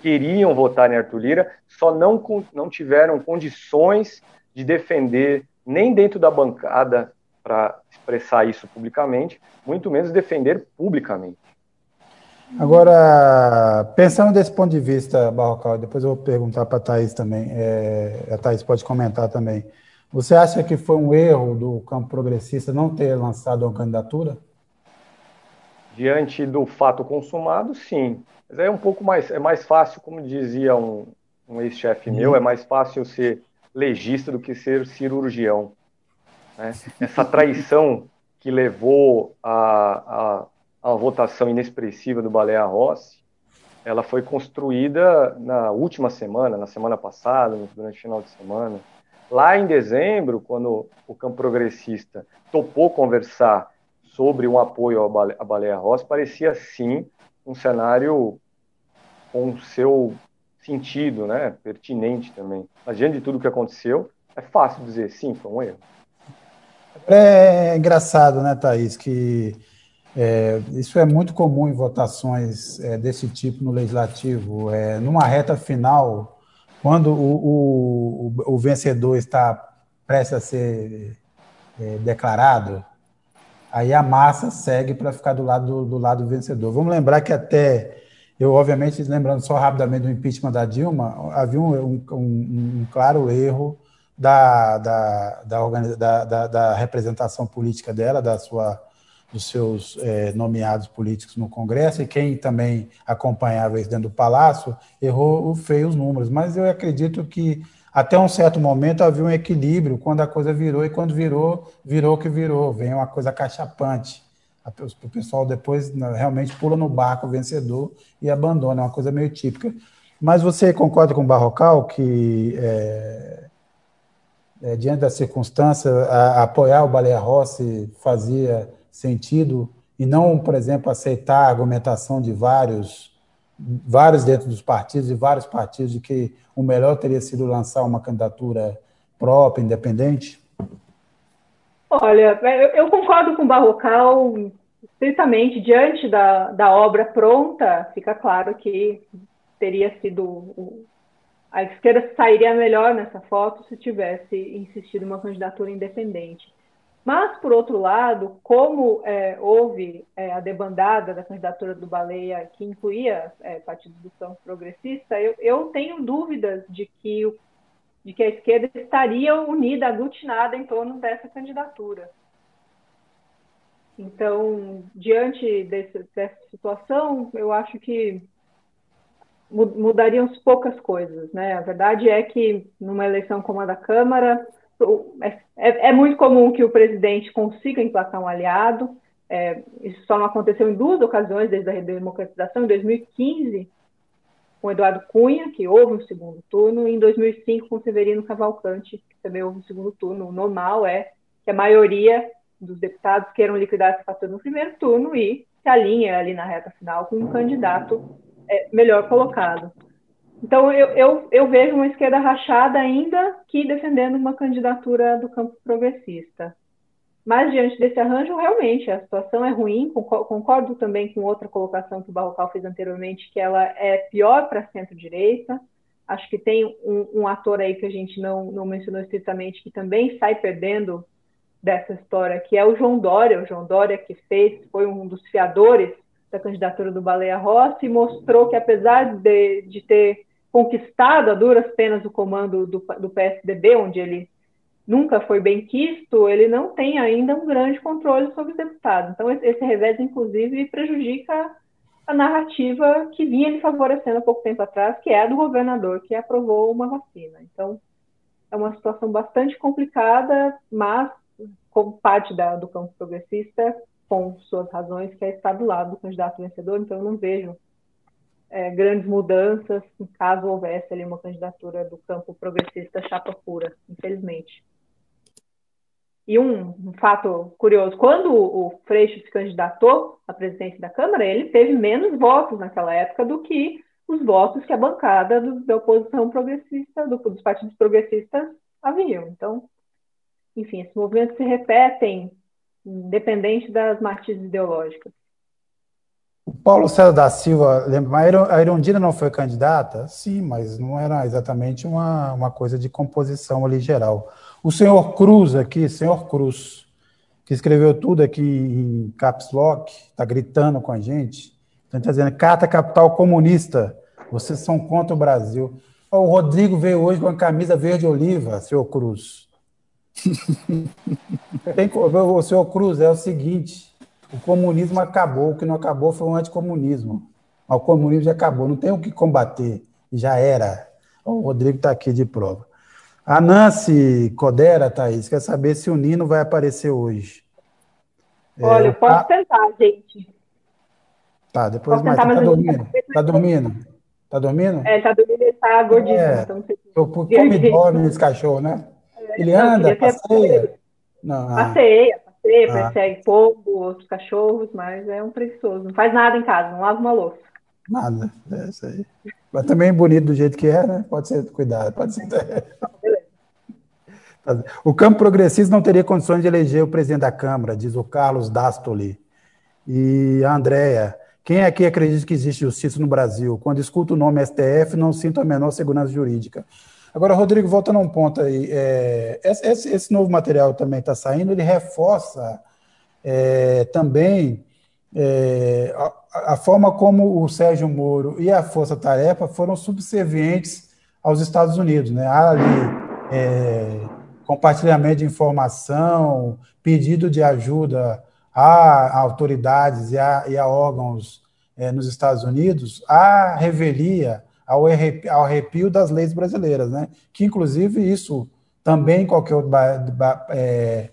Queriam votar em Arthur Lira, só não, não tiveram condições de defender, nem dentro da bancada, para expressar isso publicamente, muito menos defender publicamente. Agora, pensando desse ponto de vista, Barrocal, depois eu vou perguntar para a Thaís também, é, a Thaís pode comentar também. Você acha que foi um erro do campo progressista não ter lançado uma candidatura? Diante do fato consumado, sim. Mas é um pouco mais, é mais fácil, como dizia um, um ex-chefe meu, é mais fácil ser legista do que ser cirurgião. Né? Essa traição que levou a, a a votação inexpressiva do Baleia Rossi, ela foi construída na última semana, na semana passada, durante o final de semana. Lá em dezembro, quando o campo progressista topou conversar sobre um apoio à Baleia Rossi, parecia sim um cenário com seu sentido, né, pertinente também. Mas diante de tudo o que aconteceu, é fácil dizer sim, foi um erro. É engraçado, né, Thaís, que é, isso é muito comum em votações é, desse tipo no legislativo. É, numa reta final, quando o, o, o vencedor está prestes a ser é, declarado, aí a massa segue para ficar do lado do, do lado vencedor. Vamos lembrar que até Eu, obviamente, lembrando só rapidamente do impeachment da Dilma, havia um, um, um claro erro da, da, da, da, da representação política dela, da sua dos seus é, nomeados políticos no Congresso, e quem também acompanhava isso dentro do Palácio errou feio os números. Mas eu acredito que até um certo momento havia um equilíbrio quando a coisa virou, e quando virou, virou o que virou, vem uma coisa cachapante. O pessoal depois realmente pula no barco vencedor e abandona, é uma coisa meio típica. Mas você concorda com o Barrocal que, é, é, diante da circunstância, a, a apoiar o Baleia Rossi fazia sentido e não, por exemplo, aceitar a argumentação de vários, vários dentro dos partidos e vários partidos de que o melhor teria sido lançar uma candidatura própria, independente? Olha, eu concordo com o Barrocal estritamente. Diante da, da obra pronta, fica claro que teria sido. A esquerda sairia melhor nessa foto se tivesse insistido em uma candidatura independente. Mas, por outro lado, como é, houve é, a debandada da candidatura do Baleia, que incluía é, partido do campo progressista, eu, eu, tenho dúvidas de que, o, de que a esquerda estaria unida, aglutinada em torno dessa candidatura. Então, diante desse, dessa situação, eu acho que mudariam poucas coisas. Né? A verdade é que, numa eleição como a da Câmara, é, é, muito comum que o presidente consiga emplacar um aliado. É, isso só não aconteceu em duas ocasiões desde a redemocratização, em 2015, com Eduardo Cunha, que houve um segundo turno, e em 2005 com Severino Cavalcante, que também houve um segundo turno. O normal é que a maioria dos deputados queiram liquidar esse fator no primeiro turno e se alinhe ali na reta final com um candidato é, melhor colocado. Então, eu, eu, eu, vejo uma esquerda rachada ainda que defendendo uma candidatura do campo progressista. Mas, diante desse arranjo, realmente, a situação é ruim. Concordo também com outra colocação que o Barrocal fez anteriormente, que ela é pior para centro-direita. Acho que tem um, um, ator aí que a gente não, não mencionou estritamente, que também sai perdendo dessa história, que é o João Dória. O João Dória que fez, foi um dos fiadores da candidatura do Baleia Rossi mostrou que, apesar de, de ter conquistado a duras penas o comando do, do PSDB, onde ele nunca foi bem quisto, ele não tem ainda um grande controle sobre os deputados. Então, esse revés, inclusive, prejudica a narrativa que vinha lhe favorecendo há pouco tempo atrás, que é a do governador que aprovou uma vacina. Então, é uma situação bastante complicada, mas como parte da, do campo progressista, com suas razões, que é estar do lado do candidato vencedor, então eu não vejo é, grandes mudanças caso houvesse ali uma candidatura do campo progressista chapa pura, infelizmente. E um, um, fato curioso, quando o Freixo se candidatou à presidência da Câmara, ele teve menos votos naquela época do que os votos que a bancada do, da oposição progressista, do, dos partidos progressistas, haviam. Então, enfim, esses movimentos se repetem, independente das matizes ideológicas. O Paulo César da Silva, lembra, a Irondina não foi candidata? Sim, mas não era exatamente uma, uma coisa de composição ali geral. O senhor Cruz aqui, senhor Cruz, que escreveu tudo aqui em caps lock, está gritando com a gente, está dizendo, Carta Capital Comunista, vocês são contra o Brasil. O Rodrigo veio hoje com a camisa verde-oliva, senhor Cruz. (laughs) Tem, o senhor Cruz, é o seguinte, o comunismo acabou, o que não acabou foi o anticomunismo. O comunismo já acabou, não tem o que combater, já era. O Rodrigo está aqui de prova. A Nancy Codera, Thaís, quer saber se o Nino vai aparecer hoje. É, Olha, é, pode tá... tentar, gente. Tá, depois mais. Está dormindo? Está dormindo? Está dormindo? É, está dormindo e está gordinho. É, então, eu, come dorme esse cachorro, né? É, Ele anda, passeia. Não, ah. passeia, passeia, ah. persegue pombo, outros cachorros, mas é um preguiçoso. Não faz nada em casa, não lava uma louça. Nada, é isso aí. Mas também bonito do jeito que é, né? Pode ser cuidado, pode ser. (laughs) O campo progressista não teria condições de eleger o presidente da Câmara, diz o Carlos Dastoli. E a Andréia, quem aqui acredita que existe justiça no Brasil? Quando escuto o nome STF, não sinto a menor segurança jurídica. Agora, Rodrigo, voltando a um ponto aí, é, esse, esse, novo material também está saindo, ele reforça é, também é, a, a, forma como o Sérgio Moro e a Força Tarefa foram subservientes aos Estados Unidos. Né? Há ali é, compartilhamento de informação, pedido de ajuda a autoridades e a, e a órgãos é, nos Estados Unidos, a revelia, ao arrepio, das leis brasileiras, né? que inclusive isso também qualquer outro é,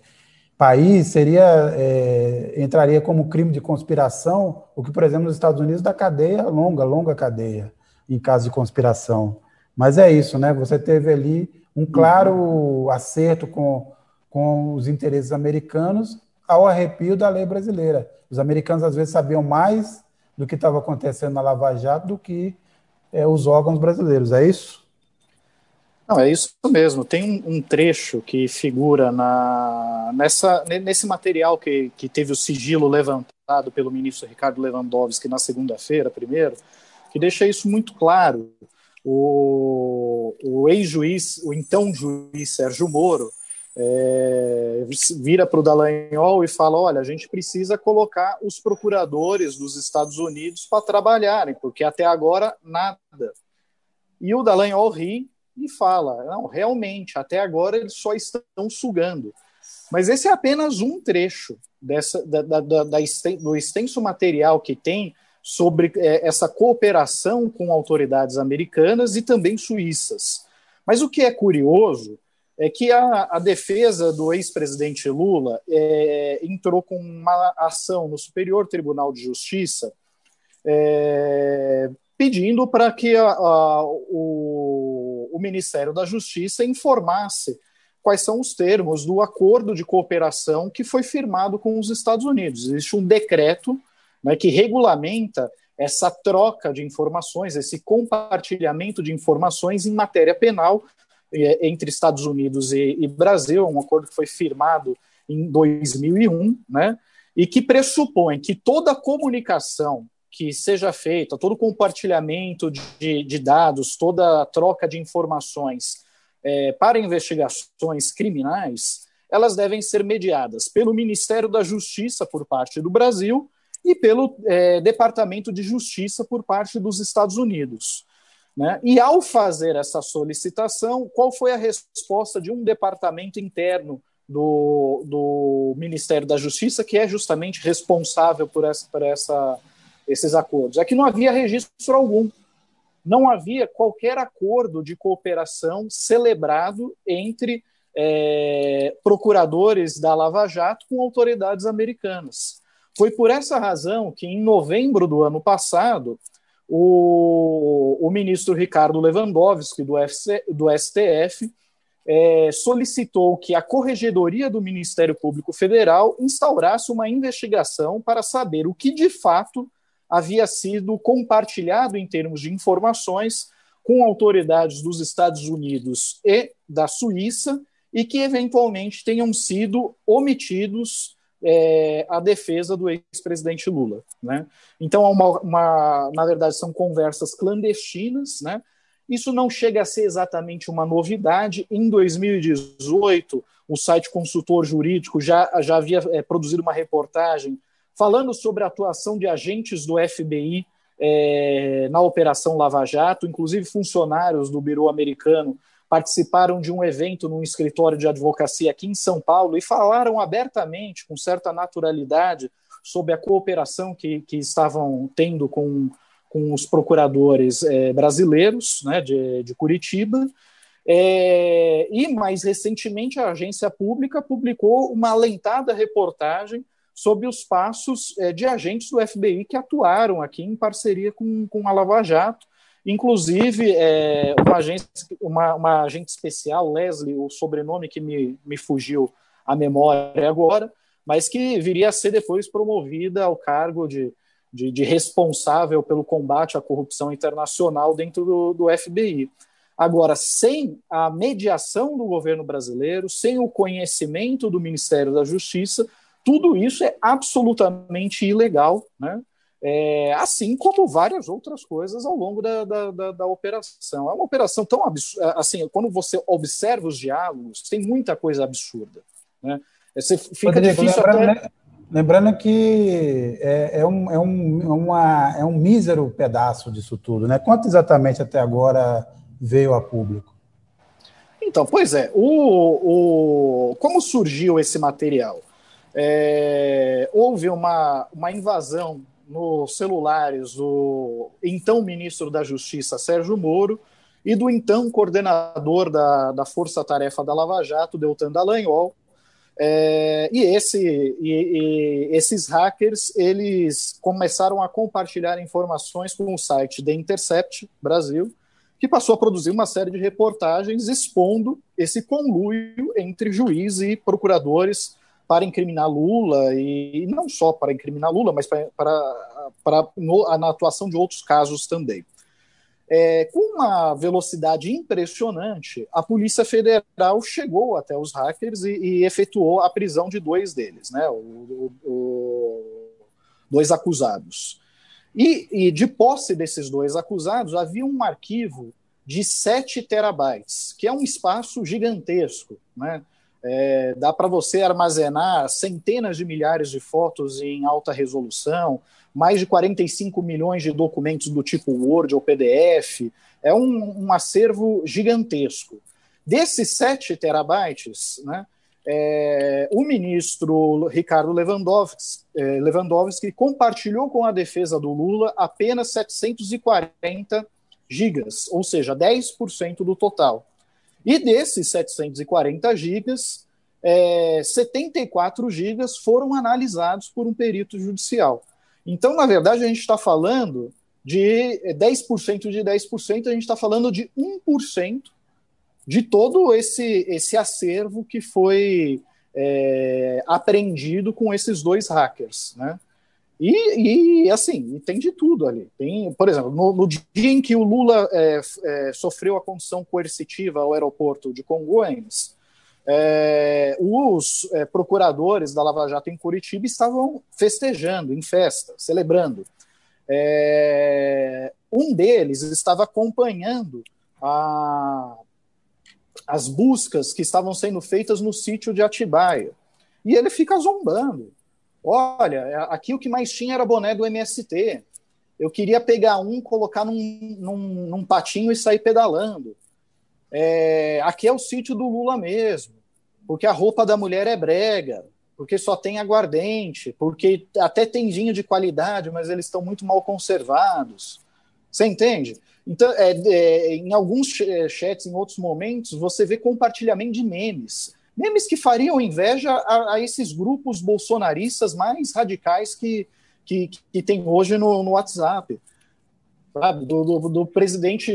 país seria é, entraria como crime de conspiração, o que, por exemplo, nos Estados Unidos dá cadeia longa, longa cadeia, em caso de conspiração. Mas é isso, né? Você teve ali um claro acerto com, com os interesses americanos ao arrepio da lei brasileira. Os americanos, às vezes, sabiam mais do que estava acontecendo na Lava Jato do que é, os órgãos brasileiros, é isso? Não, é isso mesmo. Tem um, um, trecho que figura na, nessa, nesse material que, que teve o sigilo levantado pelo ministro Ricardo Lewandowski na segunda-feira, primeiro, que deixa isso muito claro. O, o ex-juiz, o então juiz Sérgio Moro, é, vira para o Dallagnol e fala: olha, a gente precisa colocar os procuradores dos Estados Unidos para trabalharem, porque até agora nada. E o Dallagnol ri e fala: não, realmente, até agora eles só estão sugando. Mas esse é apenas um trecho dessa, da, da, da, do extenso material que tem sobre é, essa cooperação com autoridades americanas e também suíças. Mas o que é curioso é que a, a defesa do ex-presidente Lula é, entrou com uma ação no Superior Tribunal de Justiça é, pedindo para que a, a, o, o Ministério da Justiça informasse quais são os termos do acordo de cooperação que foi firmado com os Estados Unidos. Existe um decreto né, que regulamenta essa troca de informações, esse compartilhamento de informações em matéria penal entre Estados Unidos e, e Brasil, um acordo que foi firmado em 2001, né, e que pressupõe que toda comunicação que seja feita, todo compartilhamento de, de dados, toda troca de informações é, para investigações criminais, elas devem ser mediadas pelo Ministério da Justiça por parte do Brasil e pelo é, Departamento de Justiça por parte dos Estados Unidos. Né? E ao fazer essa solicitação, qual foi a resposta de um departamento interno do, do Ministério da Justiça, que é justamente responsável por essa, por essa esses acordos. É que não havia registro algum. Não havia qualquer acordo de cooperação celebrado entre é, procuradores da Lava Jato com autoridades americanas. Foi por essa razão que, em novembro do ano passado, o, o ministro Ricardo Lewandowski, do, FC, do STF, é, solicitou que a Corregedoria do Ministério Público Federal instaurasse uma investigação para saber o que de fato havia sido compartilhado em termos de informações com autoridades dos Estados Unidos e da Suíça e que eventualmente tenham sido omitidos é, a defesa do ex-presidente Lula. Né? Então, uma, uma, na verdade, são conversas clandestinas. Né? Isso não chega a ser exatamente uma novidade. Em 2018, o site consultor jurídico já, já havia é, produzido uma reportagem falando sobre a atuação de agentes do FBI é, na Operação Lava Jato, inclusive funcionários do Bureau Americano participaram de um evento num escritório de advocacia aqui em São Paulo e falaram abertamente, com certa naturalidade, sobre a cooperação que, que estavam tendo com, com os procuradores é, brasileiros né, de, de Curitiba. É, e, mais recentemente, a agência pública publicou uma alentada reportagem sob os passos é, de agentes do FBI que atuaram aqui em parceria com, com a Lava Jato. Inclusive, é, uma, agente, uma, uma agente especial, Leslie, o sobrenome que me, me fugiu a memória agora, mas que viria a ser depois promovida ao cargo de, de, de responsável pelo combate à corrupção internacional dentro do, do FBI. Agora, sem a mediação do governo brasileiro, sem o conhecimento do Ministério da Justiça, tudo isso é absolutamente ilegal, né? É, assim como várias outras coisas ao longo da, da, da, da operação. É uma operação tão absurda, assim, quando você observa os diálogos, tem muita coisa absurda. Né? Você fica Rodrigo, difícil lembrando, até... Lembrando que é, é, um, é, um, é uma, é um mísero pedaço disso tudo, né? Quanto exatamente até agora veio a público? Então, pois é, o, o, como surgiu esse material? É, houve uma, uma invasão nos celulares do então ministro da Justiça, Sérgio Moro, e do então coordenador da, da Força Tarefa da Lava Jato, Deltan Dallagnol, é, e, esse, e, e, esses hackers eles começaram a compartilhar informações com o site The Intercept Brasil, que passou a produzir uma série de reportagens expondo esse conluio entre juiz e procuradores para incriminar Lula, e não só para incriminar Lula, mas para, para, para no, na atuação de outros casos também. É, com uma velocidade impressionante, a Polícia Federal chegou até os hackers e, e efetuou a prisão de dois deles, né, o, o, o, dois acusados. E, e, de posse desses dois acusados, havia um arquivo de 7 terabytes, que é um espaço gigantesco. Né? É, dá para você armazenar centenas de milhares de fotos em alta resolução, mais de 45 milhões de documentos do tipo Word ou PDF. É um, um acervo gigantesco. Desses 7 terabytes, né, é, o ministro Ricardo Lewandowski, é, Lewandowski compartilhou com a defesa do Lula apenas 740 gigas, ou seja, 10% do total. E desses 740 gigas, é, 74 gigas foram analisados por um perito judicial. Então, na verdade, a gente está falando de 10% de 10%, a gente está falando de 1% de todo esse, esse acervo que foi é, apreendido com esses dois hackers, né? E, e, assim, tem de tudo ali. Tem, por exemplo, no, no dia em que o Lula é, é, sofreu a condição coercitiva ao aeroporto de Congonhas, é, os é, procuradores da Lava Jato em Curitiba estavam festejando, em festa, celebrando. É, um deles estava acompanhando a, as buscas que estavam sendo feitas no sítio de Atibaia. E ele fica zombando. Olha, aqui o que mais tinha era boné do MST. Eu queria pegar um, colocar num, num, num patinho e sair pedalando. É, aqui é o sítio do Lula mesmo porque a roupa da mulher é brega, porque só tem aguardente, porque até tem vinho de qualidade, mas eles estão muito mal conservados. Você entende? Então, é, é, em alguns chats, em outros momentos, você vê compartilhamento de memes. Memes que fariam inveja a, a esses grupos bolsonaristas mais radicais que, que, que tem hoje no, no WhatsApp. Do, do, do, presidente,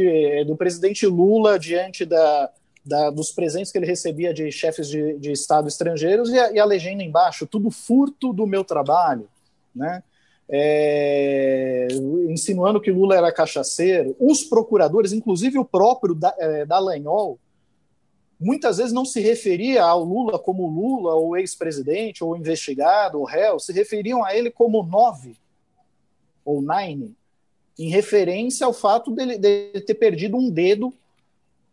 do presidente Lula diante da, da, dos presentes que ele recebia de chefes de, de Estado estrangeiros e a, e a, legenda embaixo, tudo furto do meu trabalho, né? É, insinuando que Lula era cachaceiro. Os procuradores, inclusive o próprio da, é, Dallagnol, muitas vezes não se referia ao Lula como Lula, ou ex-presidente, ou investigado, ou réu, se referiam a ele como nove, ou nine, em referência ao fato dele, de ter perdido um dedo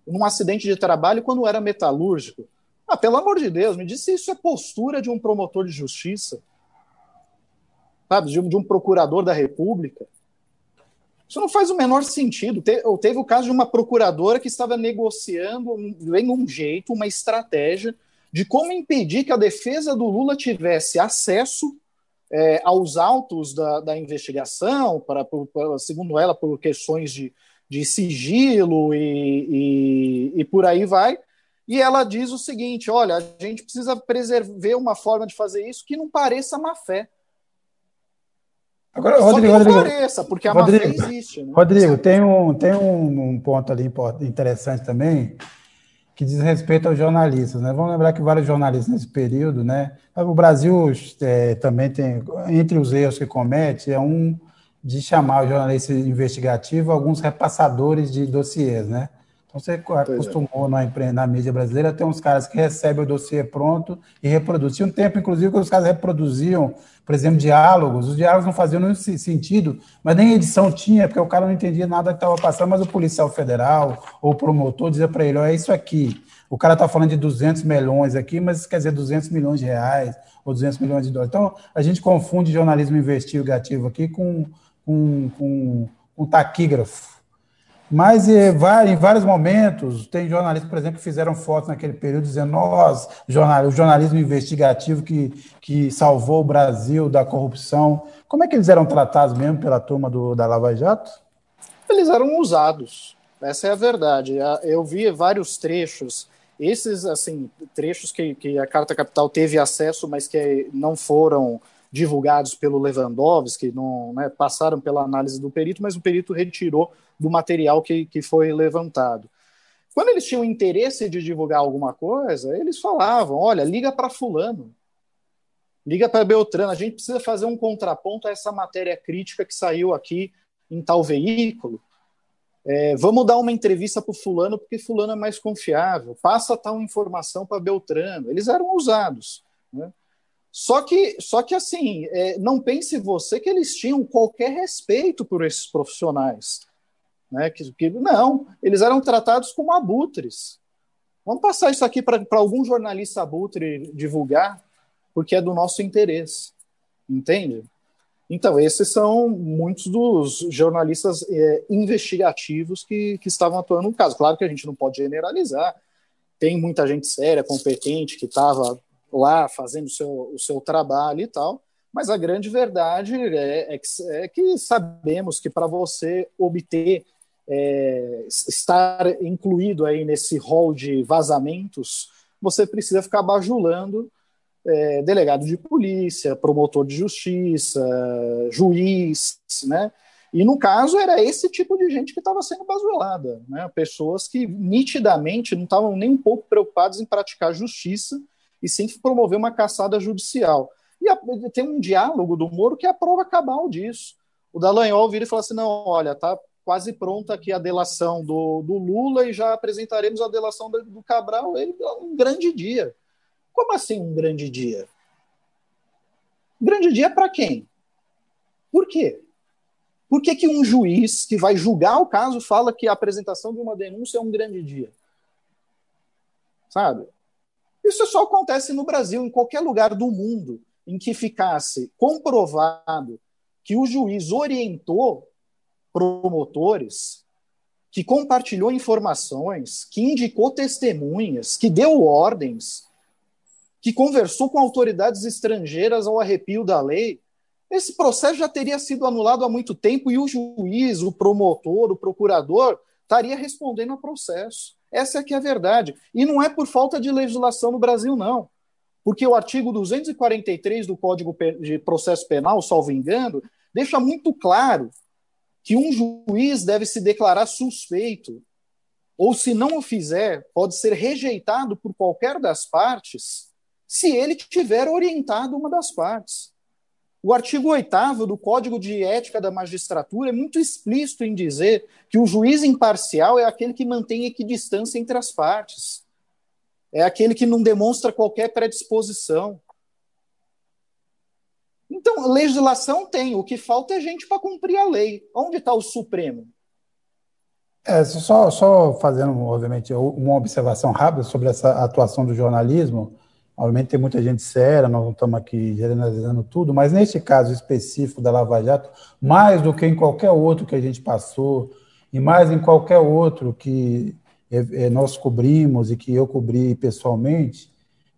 num acidente de trabalho quando era metalúrgico. Ah, pelo amor de Deus, me disse isso é postura de um promotor de justiça, sabe, de um, de um procurador da República. Isso não faz o menor sentido. Te, teve o caso de uma procuradora que estava negociando em um jeito, uma estratégia de como impedir que a defesa do Lula tivesse acesso é, aos autos da, da investigação, para, para, segundo ela, por questões de, de sigilo e, e, e por aí vai. E ela diz o seguinte: olha, a gente precisa preservar uma forma de fazer isso que não pareça má fé. Agora, Rodrigo, Só que não Rodrigo, pareça, porque a Rodrigo, má fé existe. Né? Rodrigo, tem, um, tem um, um, ponto ali interessante também que diz respeito aos jornalistas. Né? Vamos lembrar que vários jornalistas nesse período, né? O Brasil é, também tem, entre os erros que comete, é um de chamar o jornalista investigativo alguns repassadores de dossiês, né? Então, você é. acostumou é. na, na mídia brasileira ter uns caras que recebem o dossiê pronto e reproduzem. Tinha um tempo, inclusive, que os caras reproduziam, por exemplo, diálogos. Os diálogos não faziam nenhum sentido, mas nem edição tinha, porque o cara não entendia nada que estava passando, mas o policial federal ou o promotor dizia para ele, é isso aqui. O cara está falando de 200 milhões aqui, mas quer dizer 200 milhões de reais ou 200 milhões de dólares. Então, a gente confunde jornalismo investigativo aqui com, com, com, com taquígrafo. Mas eh, em vários momentos, tem jornalistas, por exemplo, que fizeram fotos naquele período dizendo nós, jornal, o jornalismo investigativo que, que salvou o Brasil da corrupção. Como é que eles eram tratados mesmo pela turma do, da Lava Jato? Eles eram usados. Essa é a verdade. Eu vi vários trechos esses, assim, trechos que, que a Carta Capital teve acesso, mas que não foram divulgados pelo Lewandowski, não né, passaram pela análise do perito, mas o perito retirou do material que, que foi levantado. Quando eles tinham interesse de divulgar alguma coisa, eles falavam: olha, liga para Fulano, liga para Beltrano, a gente precisa fazer um contraponto a essa matéria crítica que saiu aqui em tal veículo. É, vamos dar uma entrevista para fulano porque fulano é mais confiável. Passa tal informação para Beltrano. Eles eram usados. Né? Só que, só que assim, é, não pense você que eles tinham qualquer respeito por esses profissionais. Né? Que, que, não, eles eram tratados como abutres. Vamos passar isso aqui para algum jornalista abutre divulgar, porque é do nosso interesse. Entende? Então, esses são muitos dos jornalistas é, investigativos que, que estavam atuando no caso. Claro que a gente não pode generalizar, tem muita gente séria, competente, que estava lá fazendo o seu, o seu trabalho e tal, mas a grande verdade é, é, que, é que, sabemos que para você obter, é, estar incluído aí nesse rol de vazamentos, você precisa ficar bajulando é, delegado de polícia, promotor de justiça, juiz, né? E no caso era esse tipo de gente que estava sendo basulada, né? Pessoas que nitidamente não estavam nem um pouco preocupadas em praticar justiça e sim promover uma caçada judicial. E a, tem um diálogo do Moro que é a prova cabal disso. O Dallagnol vira e fala assim: não, olha, tá quase pronta aqui a delação do, do Lula e já apresentaremos a delação do, do Cabral. Ele um grande dia. Como assim um grande dia? Grande dia para quem? Por quê? Por que, que um juiz que vai julgar o caso fala que a apresentação de uma denúncia é um grande dia? Sabe? Isso só acontece no Brasil, em qualquer lugar do mundo em que ficasse comprovado que o juiz orientou promotores, que compartilhou informações, que indicou testemunhas, que deu ordens, que conversou com autoridades estrangeiras ao arrepio da lei, esse processo já teria sido anulado há muito tempo e o juiz, o promotor, o procurador estaria respondendo ao processo. Essa é que é a verdade. E não é por falta de legislação no Brasil, não. Porque o artigo 243 do Código de Processo Penal, salvo engano, deixa muito claro que um juiz deve se declarar suspeito, ou se não o fizer, pode ser rejeitado por qualquer das partes se ele tiver orientado uma das partes. O artigo 8 do Código de Ética da Magistratura é muito explícito em dizer que o juiz imparcial é aquele que mantém equidistância entre as partes. É aquele que não demonstra qualquer predisposição. Então, legislação tem, o que falta é gente para cumprir a lei. Onde está o Supremo? É, só, só fazendo, obviamente, uma observação rápida sobre essa atuação do jornalismo. Obviamente tem muita gente séria, nós não estamos aqui generalizando tudo, mas neste caso específico da Lava Jato, mais do que em qualquer outro que a gente passou, e mais em qualquer outro que é, é, nós cobrimos e que eu cobri pessoalmente,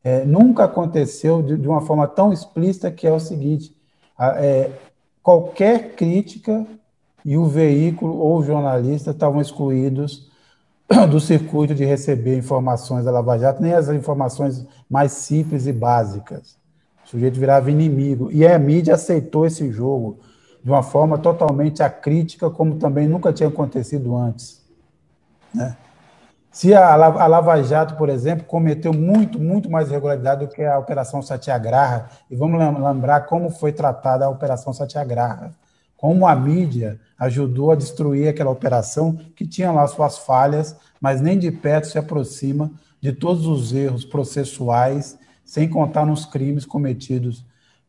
é, nunca aconteceu de, de, uma forma tão explícita que é o seguinte: a, é, qualquer crítica e o veículo ou o jornalista estavam excluídos do circuito de receber informações da Lava Jato, nem as informações mais simples e básicas. O sujeito virava inimigo. E a mídia aceitou esse jogo de uma forma totalmente acrítica, como também nunca tinha acontecido antes. Né? Se a, a Lava Jato, por exemplo, cometeu muito, muito mais irregularidade do que a Operação Satyagraha, e vamos lembrar como foi tratada a Operação Satyagraha, como a mídia ajudou a destruir aquela operação que tinha lá suas falhas, mas nem de perto se aproxima de todos os erros processuais, sem contar nos crimes cometidos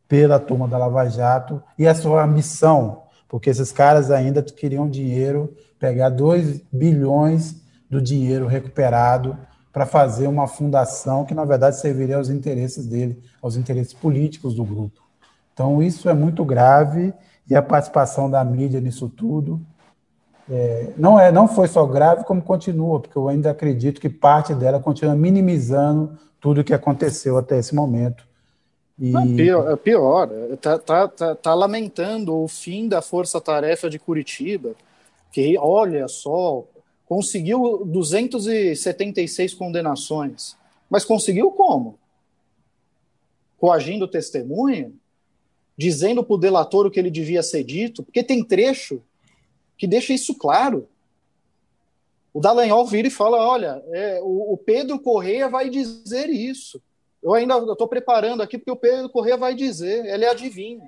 pela turma da Lava Jato e a sua missão, porque esses caras ainda queriam dinheiro, pegar 2 bilhões do dinheiro recuperado para fazer uma fundação que, na verdade, serviria aos interesses dele, aos interesses políticos do grupo. Então, isso é muito grave e a participação da mídia nisso tudo é, não, é, não foi só grave, como continua, porque eu ainda acredito que parte dela continua minimizando tudo o que aconteceu até esse momento. E... Não, pior, pior tá, tá, tá, tá, lamentando o fim da força-tarefa de Curitiba, que, olha só, conseguiu 276 condenações. Mas conseguiu como? Coagindo testemunha? Dizendo para o delator o que ele devia ser dito? Porque tem trecho que deixa isso claro. O Dallagnol vira e fala: olha, é, o, o, Pedro Correia vai dizer isso. Eu ainda estou preparando aqui porque o Pedro Correia vai dizer. Ele é adivinho.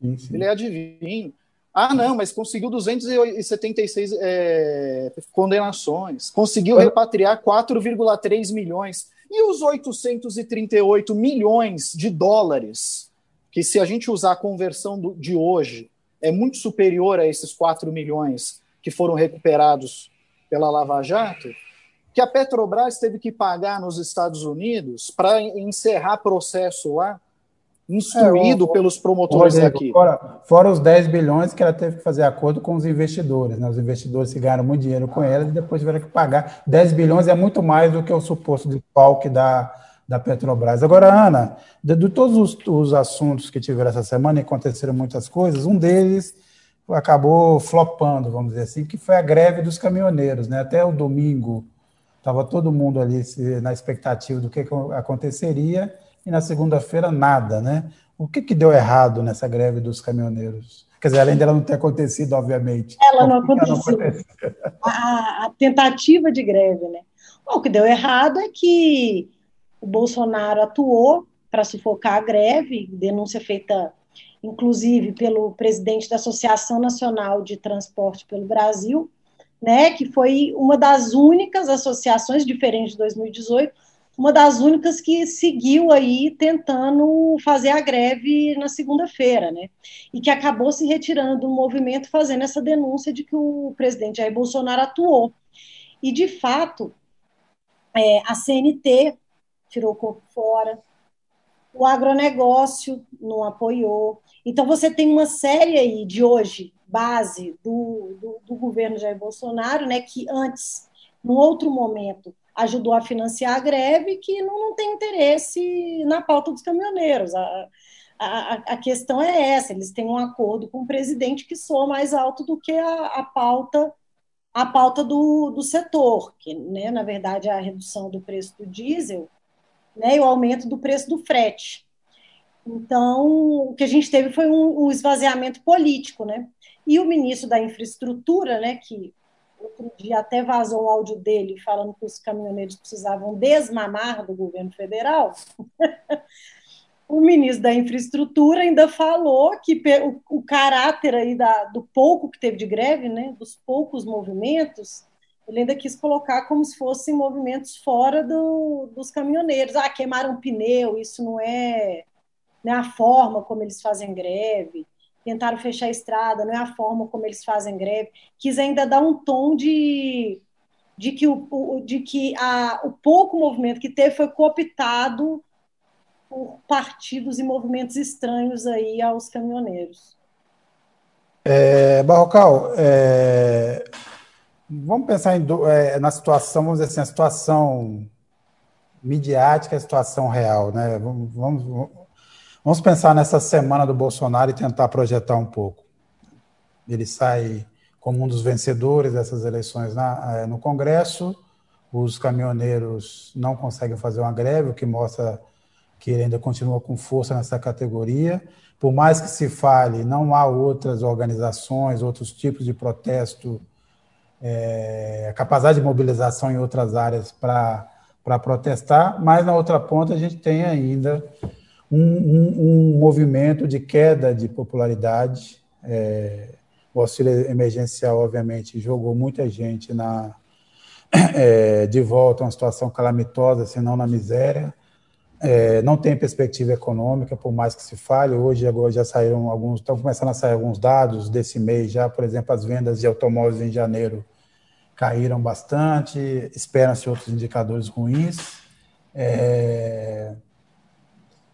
Sim, sim. Ele é adivinho. Ah, não, mas conseguiu 276 é, condenações, conseguiu repatriar 4,3 milhões. E os 838 milhões de dólares, que se a gente usar a conversão do, de hoje, é muito superior a esses 4 milhões que foram recuperados pela Lava Jato, que a Petrobras teve que pagar nos Estados Unidos para encerrar processo lá instruído é, o, pelos promotores Rodrigo, aqui. Fora, fora, os 10 bilhões que ela teve que fazer acordo com os investidores. Né? Os investidores que ganharam muito dinheiro com ela e depois tiveram que pagar. 10 bilhões é muito mais do que o suposto de que da, da Petrobras. Agora, Ana, de, de todos os, os, assuntos que tiveram essa semana e aconteceram muitas coisas, um deles acabou flopando, vamos dizer assim, que foi a greve dos caminhoneiros. Né? Até o domingo estava todo mundo ali na expectativa do que aconteceria e na segunda-feira nada, né? O que, que deu errado nessa greve dos caminhoneiros? Quer dizer, além dela não ter acontecido, obviamente. Ela não aconteceu. Não aconteceu? A, a, tentativa de greve, né? Bom, o que deu errado é que o Bolsonaro atuou para sufocar a greve, denúncia feita, inclusive, pelo presidente da Associação Nacional de Transporte pelo Brasil, né, que foi uma das únicas associações, diferente de 2018, uma das únicas que seguiu aí tentando fazer a greve na segunda-feira, né? E que acabou se retirando do movimento, fazendo essa denúncia de que o presidente Jair Bolsonaro atuou. E, de fato, é, a CNT tirou o corpo fora, o agronegócio não apoiou. Então, você tem uma série aí de hoje, base do, do, do governo Jair Bolsonaro, né, que antes, num outro momento, ajudou a financiar a greve, que não, não tem interesse na pauta dos caminhoneiros. A, a, a, questão é essa: eles têm um acordo com o presidente que soa mais alto do que a, a pauta a pauta do, do setor, que, né, na verdade, é a redução do preço do diesel né, e o aumento do preço do frete. Então, o que a gente teve foi um, um esvaziamento político, né? E o ministro da Infraestrutura, né, que outro dia até vazou um áudio dele falando que os caminhoneiros precisavam desmamar do governo federal. (laughs) o ministro da Infraestrutura ainda falou que o, caráter aí da, do pouco que teve de greve, né, dos poucos movimentos, ele ainda quis colocar como se fossem movimentos fora do, dos caminhoneiros. Ah, queimaram pneu, isso não é, não é a forma como eles fazem greve tentaram fechar a estrada, não é a forma como eles fazem greve, quis ainda dar um tom de, de que, o, de que a, o pouco movimento que teve foi cooptado por partidos e movimentos estranhos aí aos caminhoneiros. É, Barrocal, é, vamos pensar em, é, na situação, vamos dizer assim, a situação midiática, a situação real, né? Vamos, vamos, Vamos pensar nessa semana do Bolsonaro e tentar projetar um pouco. Ele sai como um dos vencedores dessas eleições na, eh, no Congresso, os caminhoneiros não conseguem fazer uma greve, o que mostra que ele ainda continua com força nessa categoria. Por mais que se fale, não há outras organizações, outros tipos de protesto, é, capacidade de mobilização em outras áreas para protestar, mas na outra ponta a gente tem ainda um, um, um movimento de queda de popularidade. É, o auxílio emergencial, obviamente, jogou muita gente na, é, de volta a uma situação calamitosa, se não na miséria. É, não tem perspectiva econômica, por mais que se fale. Hoje agora já saíram alguns, estão começando a sair alguns dados desse mês já, por exemplo, as vendas de automóveis em janeiro caíram bastante, esperam-se outros indicadores ruins. É...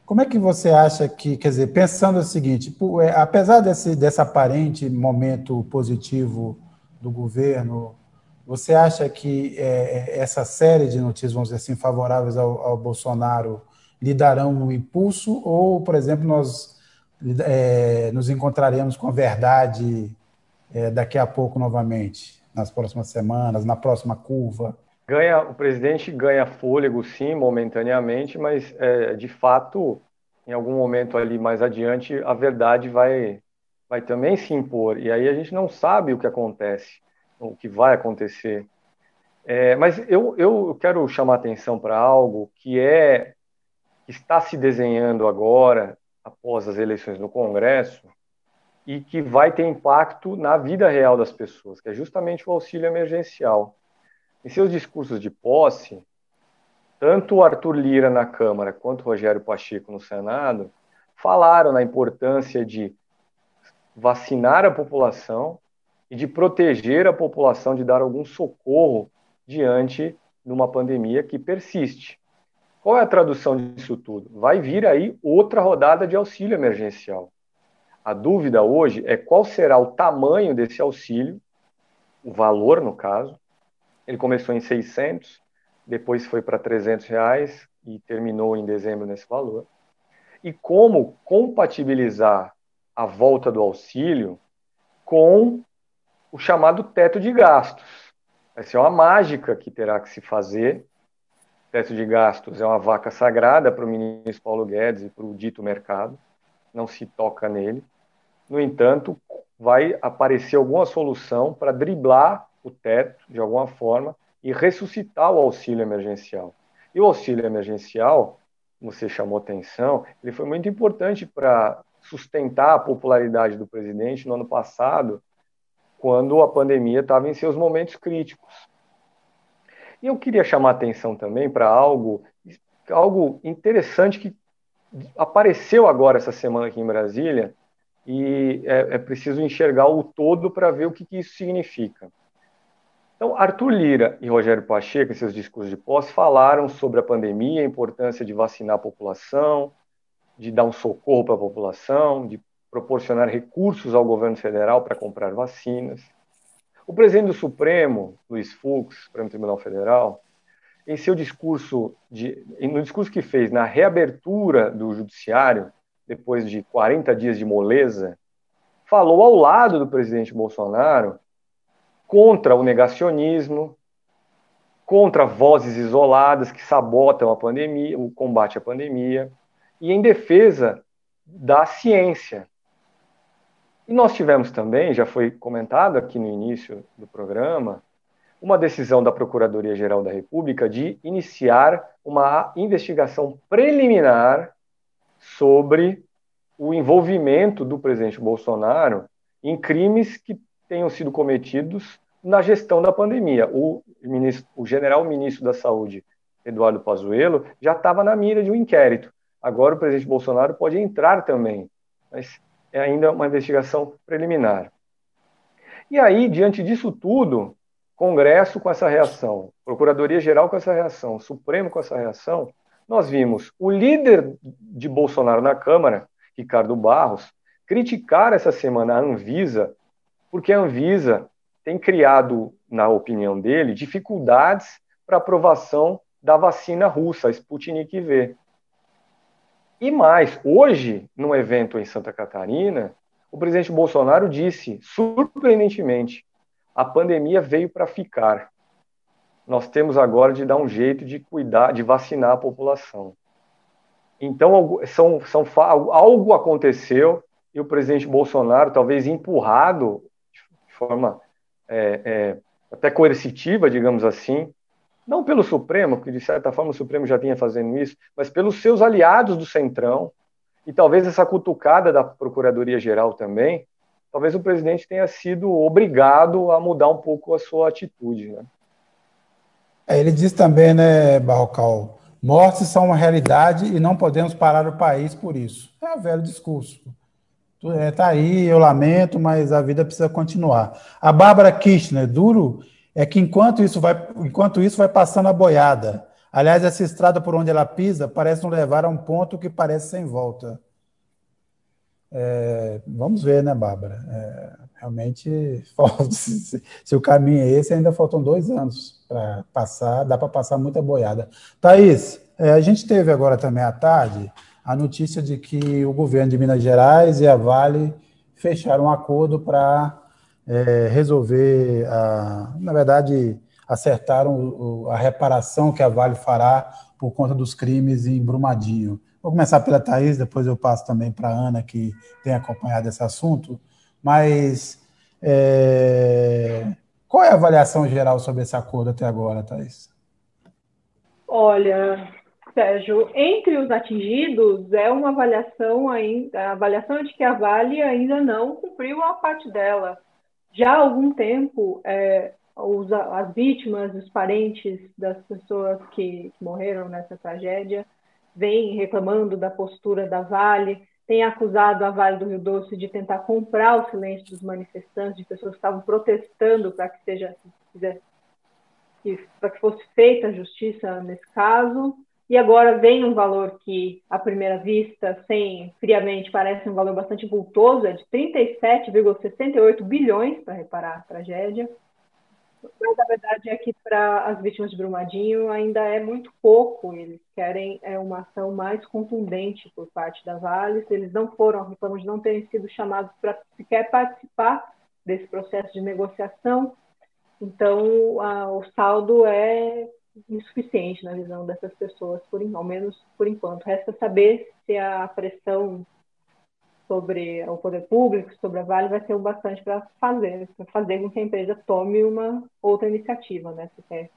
Como é que você acha que, quer dizer, pensando o seguinte, é, apesar desse, desse aparente momento positivo do governo, você acha que é, essa série de notícias, vamos dizer assim, favoráveis ao, ao Bolsonaro lhe darão um impulso ou, por exemplo, nós é, nos encontraremos com a verdade é, daqui a pouco novamente, nas próximas semanas, na próxima curva? Ganha, o presidente ganha fôlego, sim, momentaneamente, mas é, de fato, em algum momento ali mais adiante, a verdade vai, vai também se impor. E aí a gente não sabe o que acontece, o que vai acontecer. É, mas eu, eu quero chamar atenção para algo que é que está se desenhando agora, após as eleições no Congresso, e que vai ter impacto na vida real das pessoas, que é justamente o auxílio emergencial. Em seus discursos de posse, tanto o Arthur Lira na Câmara quanto o Rogério Pacheco no Senado falaram na importância de vacinar a população e de proteger a população, de dar algum socorro diante de uma pandemia que persiste. Qual é a tradução disso tudo? Vai vir aí outra rodada de auxílio emergencial. A dúvida hoje é qual será o tamanho desse auxílio, o valor, no caso. Ele começou em 600, depois foi para 300 reais e terminou em dezembro nesse valor. E como compatibilizar a volta do auxílio com o chamado teto de gastos. Vai ser uma mágica que terá que se fazer teto de gastos é uma vaca sagrada para o ministro Paulo Guedes e para o dito mercado, não se toca nele. No entanto, vai aparecer alguma solução para driblar o teto de alguma forma e ressuscitar o auxílio emergencial. E o auxílio emergencial, você chamou atenção, ele foi muito importante para sustentar a popularidade do presidente no ano passado, quando a pandemia estava em seus momentos críticos. E eu queria chamar atenção também para algo, algo interessante que apareceu agora essa semana aqui em Brasília, e é, é preciso enxergar o todo para ver o que, que, isso significa. Então, Arthur Lira e Rogério Pacheco, em seus discursos de pós, falaram sobre a pandemia, a importância de vacinar a população, de dar um socorro para a população, de proporcionar recursos ao governo federal para comprar vacinas. O presidente do Supremo, Luiz Fux, Supremo Tribunal Federal, em seu discurso, de, no discurso que fez na reabertura do judiciário, depois de 40 dias de moleza, falou ao lado do presidente Bolsonaro contra o negacionismo, contra vozes isoladas que sabotam a pandemia, o combate à pandemia, e em defesa da ciência, e nós tivemos também, já foi comentado aqui no início do programa, uma decisão da Procuradoria-Geral da República de iniciar uma investigação preliminar sobre o envolvimento do presidente Bolsonaro em crimes que tenham sido cometidos na gestão da pandemia. O, ministro, o general ministro da Saúde, Eduardo Pazuello, já estava na mira de um inquérito. Agora o presidente Bolsonaro pode entrar também. Mas é ainda uma investigação preliminar. E aí, diante disso tudo, Congresso com essa reação, Procuradoria-Geral com essa reação, Supremo com essa reação, nós vimos o líder de Bolsonaro na Câmara, Ricardo Barros, criticar essa semana a Anvisa, porque a Anvisa tem criado, na opinião dele, dificuldades para aprovação da vacina russa, a Sputnik V. E mais, hoje, num evento em Santa Catarina, o presidente Bolsonaro disse, surpreendentemente, a pandemia veio para ficar. Nós temos agora de dar um jeito de cuidar, de vacinar a população. Então, são, são, algo aconteceu e o presidente Bolsonaro, talvez empurrado forma é, é, até coercitiva, digamos assim, não pelo Supremo, que de certa forma o Supremo já vinha fazendo isso, mas pelos seus aliados do Centrão, e talvez essa cutucada da Procuradoria-Geral também, talvez o presidente tenha sido obrigado a mudar um pouco a sua atitude. Né? É, ele diz também, né, Barrocal, mortes são uma realidade e não podemos parar o país por isso. É o velho discurso. É, tá aí, eu lamento, mas a vida precisa continuar. A Bárbara Kirchner, duro é que enquanto isso vai, enquanto isso vai passando a boiada. Aliás, essa estrada por onde ela pisa parece nos levar a um ponto que parece sem volta. É, vamos ver, né, Bárbara? É, realmente, (laughs) se, se, o caminho é esse, ainda faltam dois anos para passar, dá para passar muita boiada. Thaís, é, a gente teve agora também à tarde a notícia de que o governo de Minas Gerais e a Vale fecharam um acordo para é, resolver, a, na verdade, acertaram a reparação que a Vale fará por conta dos crimes em Brumadinho. Vou começar pela Thaís, depois eu passo também para a Ana, que tem acompanhado esse assunto. Mas é, qual é a avaliação geral sobre esse acordo até agora, Thaís? Olha, Sérgio, entre os atingidos é uma avaliação ainda, a avaliação de que a Vale ainda não cumpriu a parte dela. Já há algum tempo, é, os, as vítimas, os parentes das pessoas que, morreram nessa tragédia vêm reclamando da postura da Vale, têm acusado a Vale do Rio Doce de tentar comprar o silêncio dos manifestantes, de pessoas que estavam protestando para que seja para que fosse feita justiça nesse caso. E agora vem um valor que, à primeira vista, sem friamente, parece um valor bastante vultoso, é de 37,68 bilhões para reparar a tragédia. Mas a verdade é que para as vítimas de Brumadinho ainda é muito pouco. Eles querem é, uma ação mais contundente por parte da Vale. Eles não foram, reclamam de não terem sido chamados para sequer participar desse processo de negociação. Então, a, o saldo é insuficiente na visão dessas pessoas, por, ao menos por enquanto. Resta saber se a pressão sobre o poder público, sobre a Vale, vai ser o bastante para fazer, para fazer com que a empresa tome uma outra iniciativa, né? Quer,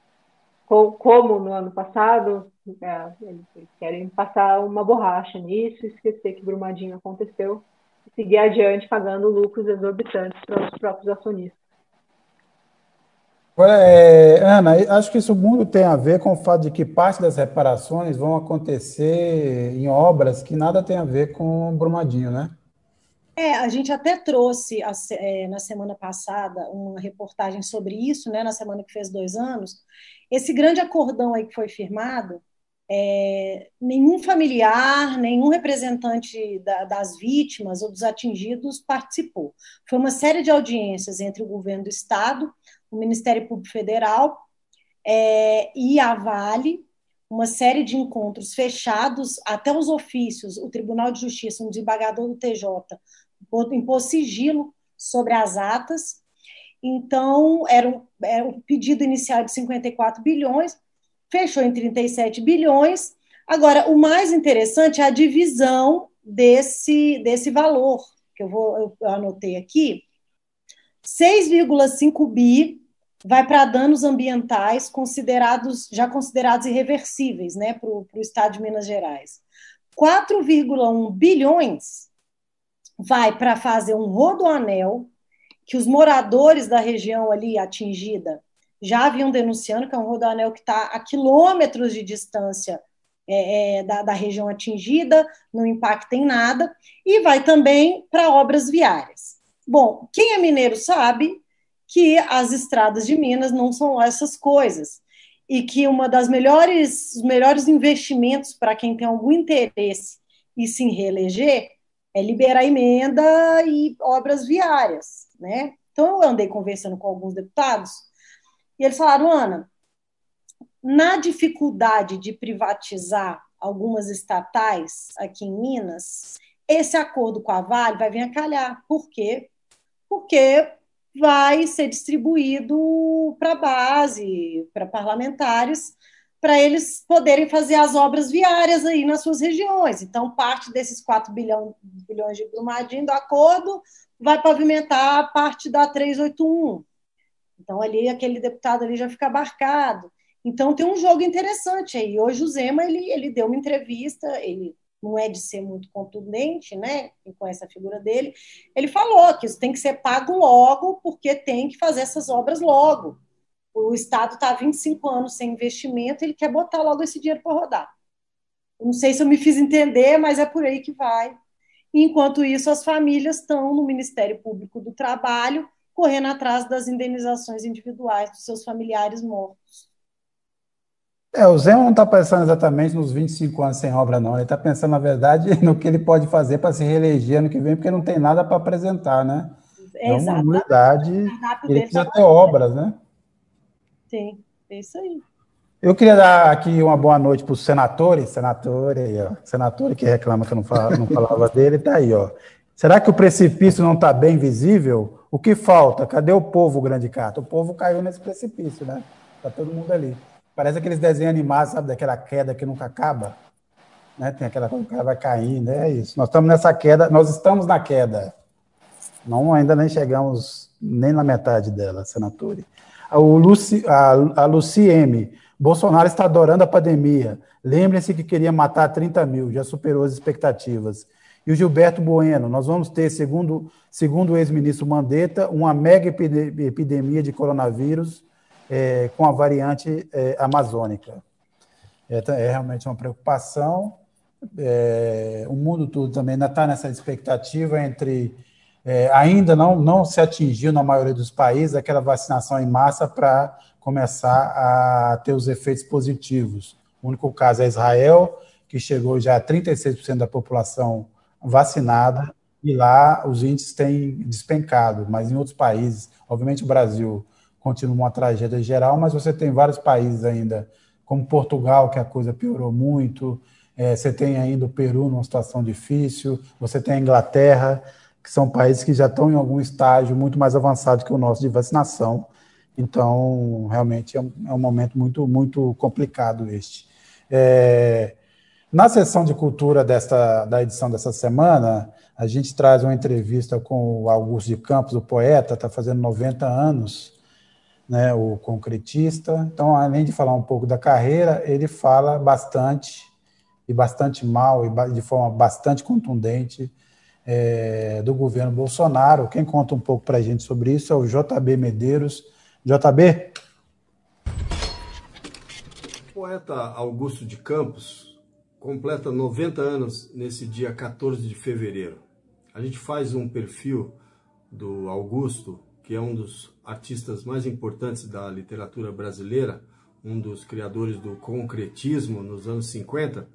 como no ano passado, é, eles querem passar uma borracha nisso, esquecer que Brumadinho aconteceu e seguir adiante pagando lucros exorbitantes para os próprios acionistas. É, Ana, acho que isso muito tem a ver com o fato de que parte das reparações vão acontecer em obras que nada tem a ver com Brumadinho, né? É, a gente até trouxe é, na semana passada uma reportagem sobre isso, né, na semana que fez dois anos. Esse grande acordão aí que foi firmado, é, nenhum familiar, nenhum representante da, das vítimas ou dos atingidos participou. Foi uma série de audiências entre o governo do Estado, o Ministério Público Federal é, e a Vale, uma série de encontros fechados, até os ofícios, o Tribunal de Justiça, um desembargador do TJ, impôs sigilo sobre as atas. Então, era um, era um pedido inicial de 54 bilhões, fechou em 37 bilhões. Agora, o mais interessante é a divisão desse, desse valor, que eu, vou, eu anotei aqui. 6,5 bi vai para danos ambientais considerados já considerados irreversíveis né, para o estado de Minas Gerais. 4,1 bilhões vai para fazer um rodoanel que os moradores da região ali atingida já haviam denunciando que é um rodoanel que está a quilômetros de distância é, é, da, da região atingida, não impacta em nada, e vai também para obras viárias. Bom, quem é mineiro sabe que as estradas de Minas não são essas coisas e que uma das melhores os melhores investimentos para quem tem algum interesse e se reeleger é liberar emenda e obras viárias, né? Então eu andei conversando com alguns deputados e eles falaram, Ana, na dificuldade de privatizar algumas estatais aqui em Minas, esse acordo com a Vale vai vir a calhar. Por quê? Porque vai ser distribuído para a base, para parlamentares, para eles poderem fazer as obras viárias aí nas suas regiões. Então, parte desses 4 bilhão, bilhões de Brumadinho do acordo vai pavimentar a parte da 381. Então, ali, aquele deputado ali já fica abarcado. Então, tem um jogo interessante aí. Hoje, o Zema, ele, ele deu uma entrevista, ele não é de ser muito contundente, né? Quem conhece a figura dele, ele falou que isso tem que ser pago logo, porque tem que fazer essas obras logo. O Estado está há 25 anos sem investimento, ele quer botar logo esse dinheiro para rodar. Não sei se eu me fiz entender, mas é por aí que vai. Enquanto isso, as famílias estão no Ministério Público do Trabalho, correndo atrás das indenizações individuais dos seus familiares mortos. É, o Zé não está pensando exatamente nos 25 anos sem obra, não. Ele está pensando, na verdade, (laughs) no que ele pode fazer para se reeleger ano que vem, porque não tem nada para apresentar, né? É, é uma unidade. Ele precisa ter obras, né? Sim, é isso aí. Eu queria dar aqui uma boa noite para o senatore, senatore aí, ó. Senatore que reclama que eu não, fala, não falava (laughs) dele, está aí, ó. Será que o precipício não está bem visível? O que falta? Cadê o povo, grande carta? O povo caiu nesse precipício, né? Está todo mundo ali. Parece aqueles desenhos animados, sabe, daquela queda que nunca acaba. Né? Tem aquela coisa, o cara vai caindo, é isso. Nós estamos nessa queda, nós estamos na queda. Não, ainda nem chegamos nem na metade dela, senatore. O Luci, a, a Luci M. Bolsonaro está adorando a pandemia. Lembrem-se que queria matar 30 mil, já superou as expectativas. E o Gilberto Bueno, nós vamos ter, segundo, segundo o ex-ministro Mandetta, uma mega epidemia de coronavírus é, com a variante é, amazônica. É, é, realmente uma preocupação. É, o mundo todo também ainda está nessa expectativa entre. É, ainda não, não se atingiu na maioria dos países aquela vacinação em massa para começar a ter os efeitos positivos. O único caso é Israel, que chegou já a 36% da população vacinada, e lá os índices têm despencado, mas em outros países, obviamente o Brasil continua uma tragédia geral, mas você tem vários países ainda, como Portugal, que a coisa piorou muito, é, você tem ainda o Peru numa situação difícil, você tem a Inglaterra, que são países que já estão em algum estágio muito mais avançado que o nosso de vacinação. Então, realmente é um, é um momento muito, muito complicado este. É, na sessão de cultura desta, da edição dessa semana, a gente traz uma entrevista com o Augusto de Campos, o poeta, está fazendo 90 anos, né, o concretista. Então, além de falar um pouco da carreira, ele fala bastante, e bastante mal, e de forma bastante contundente, é, do governo Bolsonaro. Quem conta um pouco para a gente sobre isso é o JB Medeiros. JB? O poeta Augusto de Campos completa 90 anos nesse dia 14 de fevereiro. A gente faz um perfil do Augusto que é um dos artistas mais importantes da literatura brasileira, um dos criadores do concretismo nos anos 50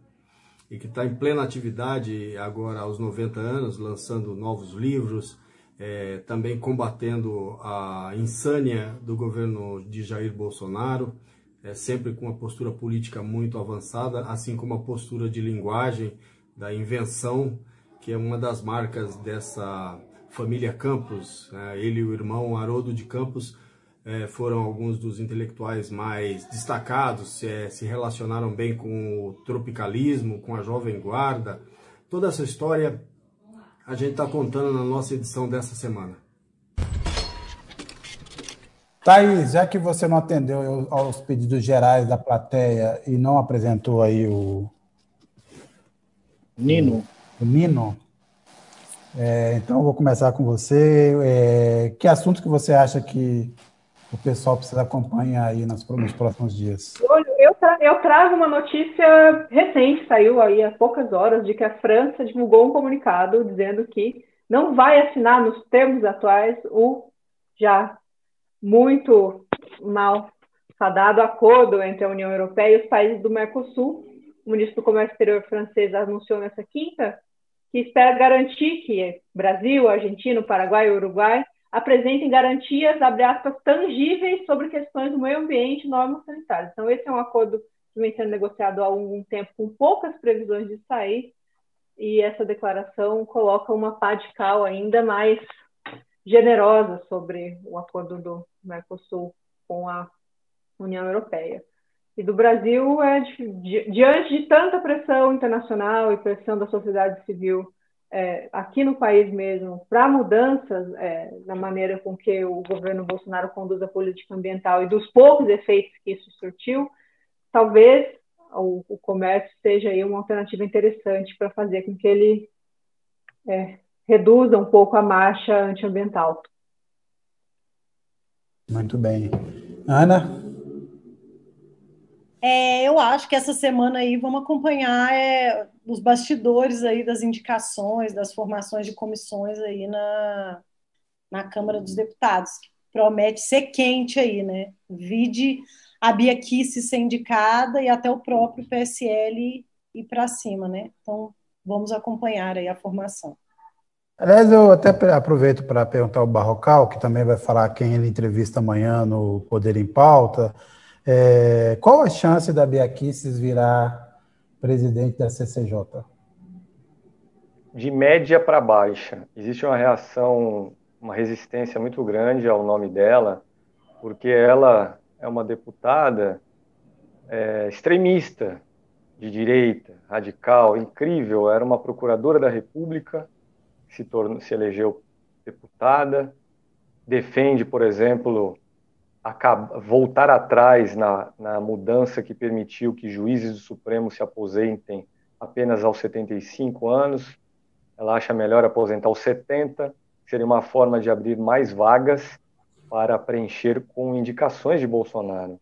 e que está em plena atividade agora aos 90 anos, lançando novos livros, é, também combatendo a insânia do governo de Jair Bolsonaro, é, sempre com uma postura política muito avançada, assim como a postura de linguagem da invenção, que é uma das marcas dessa família Campos, né? ele e o irmão Haroldo de Campos é, foram alguns dos intelectuais mais destacados, é, se relacionaram bem com o tropicalismo, com a Jovem Guarda. Toda essa história a gente está contando na nossa edição dessa semana. Thaís, já que você não atendeu aos pedidos gerais da plateia e não apresentou aí o. Nino. O Nino, é, então, vou começar com você. É, que assunto que você acha que o pessoal precisa acompanhar aí nos, nos próximos dias? Eu, tra eu trago uma notícia recente, saiu aí há poucas horas, de que a França divulgou um comunicado dizendo que não vai assinar nos termos atuais o já muito mal fadado acordo entre a União Europeia e os países do Mercosul. O ministro do Comércio Exterior francês anunciou nessa quinta espera garantir que Brasil, Argentina, Paraguai e Uruguai apresentem garantias, abre aspas, tangíveis sobre questões do meio ambiente e normas sanitárias. Então, esse é um acordo que vem sendo negociado há algum tempo, com poucas previsões de sair, e essa declaração coloca uma pá de cal ainda mais generosa sobre o acordo do Mercosul com a União Europeia. E do Brasil, é, diante de tanta pressão internacional e pressão da sociedade civil é, aqui no país mesmo, para mudanças é, na maneira com que o governo Bolsonaro conduz a política ambiental e dos poucos efeitos que isso surtiu, talvez o, o, comércio seja aí uma alternativa interessante para fazer com que ele é, reduza um pouco a marcha antiambiental. Muito bem. Ana? É, eu acho que essa semana aí vamos acompanhar é, os bastidores aí das indicações, das formações de comissões aí na, na Câmara dos Deputados, que promete ser quente aí, né? Vide a Bia Kici ser indicada e até o próprio PSL ir para cima, né? Então, vamos acompanhar aí a formação. Aliás, eu até aproveito para perguntar ao Barrocal, que também vai falar quem ele entrevista amanhã no Poder em Pauta. É, qual a chance da Bia Kicis virar presidente da CCJ? De média para baixa. Existe uma reação, uma resistência muito grande ao nome dela, porque ela é uma deputada é, extremista, de direita, radical, incrível. Era uma procuradora da República, se, tornou, se elegeu deputada, defende, por exemplo, voltar atrás na, na mudança que permitiu que juízes do Supremo se aposentem apenas aos 75 anos. Ela acha melhor aposentar aos 70, seria uma forma de abrir mais vagas para preencher com indicações de Bolsonaro.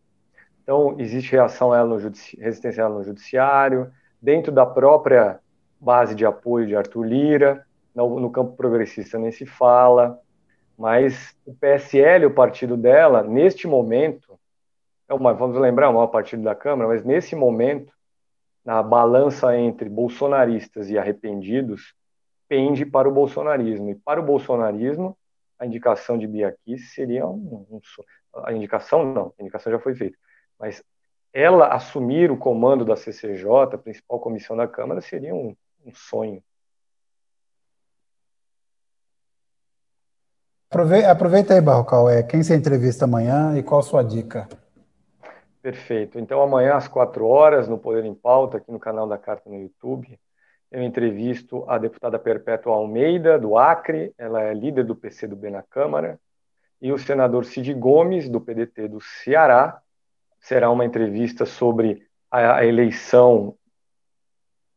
Então, existe reação ela no resistência ela no judiciário, dentro da própria base de apoio de Arthur Lira, no, no campo progressista nem se fala, mas o PSL, o partido dela, neste momento, é uma, vamos lembrar, o maior partido da Câmara, mas nesse momento, na balança entre bolsonaristas e arrependidos, pende para o bolsonarismo. E para o bolsonarismo, a indicação de Bia Kicis seria um, um, a indicação não, a indicação já foi feita, mas ela assumir o comando da CCJ, a principal comissão da Câmara, seria um, um sonho. Aproveita, aí, Barrocal, é, quem você entrevista amanhã e qual a sua dica? Perfeito. Então, amanhã às quatro horas, no Poder em Pauta, aqui no canal da Carta no YouTube, eu entrevisto a deputada Perpétua Almeida, do Acre, ela é líder do PCdoB na Câmara, e o senador Cid Gomes, do PDT do Ceará. Será uma entrevista sobre a eleição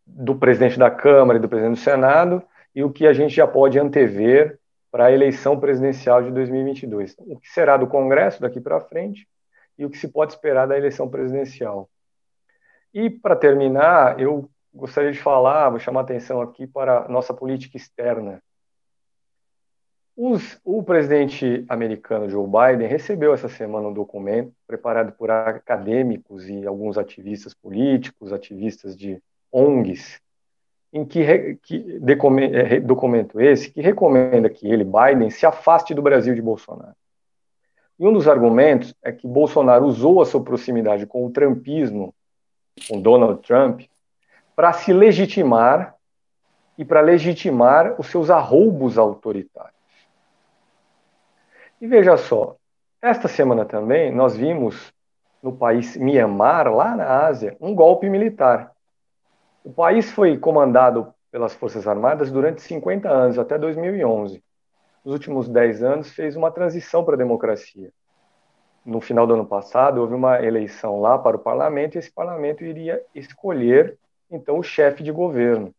do presidente da Câmara e do presidente do Senado e o que a gente já pode antever para a eleição presidencial de 2022. O que será do Congresso daqui para frente e o que se pode esperar da eleição presidencial. E, para terminar, eu gostaria de falar, vou chamar atenção aqui para a nossa política externa. Os, o presidente americano Joe Biden recebeu essa semana um documento preparado por acadêmicos e alguns ativistas políticos, ativistas de ONGs, em que, que é, documento esse que recomenda que ele, Biden, se afaste do Brasil de Bolsonaro. E um dos argumentos é que Bolsonaro usou a sua proximidade com o trumpismo, com Donald Trump, para se legitimar e para legitimar os seus arroubos autoritários. E veja só, esta semana também nós vimos no país Myanmar, lá na Ásia, um golpe militar. O país foi comandado pelas Forças Armadas durante 50 anos, até 2011. Nos últimos 10 anos, fez uma transição para a democracia. No final do ano passado, houve uma eleição lá para o parlamento e esse parlamento iria escolher então o chefe de governo.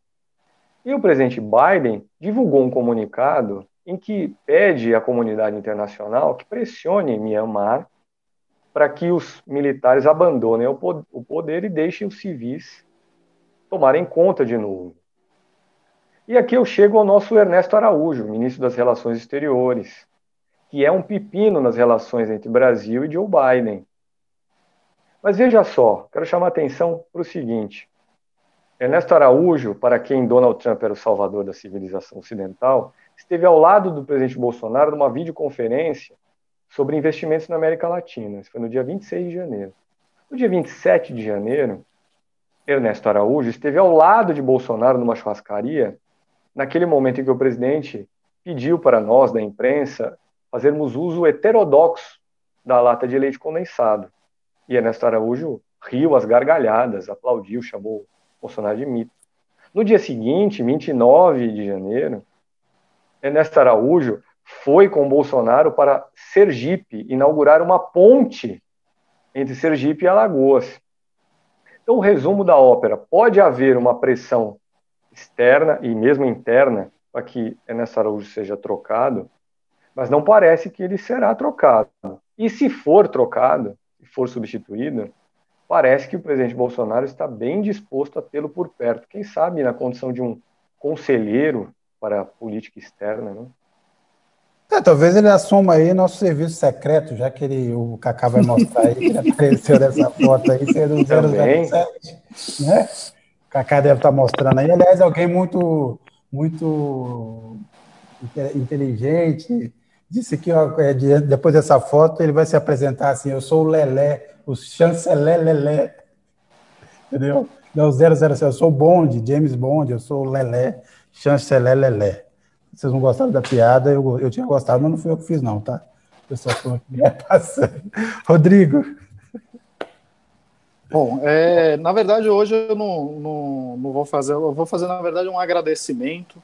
E o presidente Biden divulgou um comunicado em que pede à comunidade internacional que pressione Myanmar para que os militares abandonem o poder e deixem os civis tomarem conta de novo. E aqui eu chego ao nosso Ernesto Araújo, ministro das Relações Exteriores, que é um pepino nas relações entre Brasil e Joe Biden. Mas veja só, quero chamar a atenção para o seguinte: Ernesto Araújo, para quem Donald Trump era o salvador da civilização ocidental, esteve ao lado do presidente Bolsonaro numa videoconferência sobre investimentos na América Latina. Isso foi no dia 26 de janeiro. No dia 27 de janeiro, Ernesto Araújo esteve ao lado de Bolsonaro numa churrascaria, naquele momento em que o presidente pediu para nós, da imprensa, fazermos uso heterodoxo da lata de leite condensado. E Ernesto Araújo riu às gargalhadas, aplaudiu, chamou Bolsonaro de mito. No dia seguinte, 29 de janeiro, Ernesto Araújo foi com Bolsonaro para Sergipe inaugurar uma ponte entre Sergipe e Alagoas. Então, o resumo da ópera: pode haver uma pressão externa e mesmo interna para que Ernesto Araújo seja trocado, mas não parece que ele será trocado. E se for trocado, se for substituído, parece que o presidente Bolsonaro está bem disposto a tê-lo por perto. Quem sabe na condição de um conselheiro para a política externa, não? É, talvez ele assuma aí nosso serviço secreto, já que ele, o Kaká vai mostrar aí que ele apareceu nessa foto aí, sendo 007, né? O Kaká deve estar mostrando aí. Aliás, alguém muito, muito inteligente, disse que ó, é, depois dessa foto ele vai se apresentar assim, eu sou o Lelé, o chanceler Lelé, entendeu? Não, 007, eu sou o Bond, James Bond, eu sou o Lelé, chanceler Lelé vocês não gostaram da piada, eu, eu tinha gostado, mas não fui eu que fiz, não, tá? Pessoal falou que ia (laughs) passando. Rodrigo. Bom, é, na verdade, hoje eu não, não, não, vou fazer, eu vou fazer, na verdade, um agradecimento.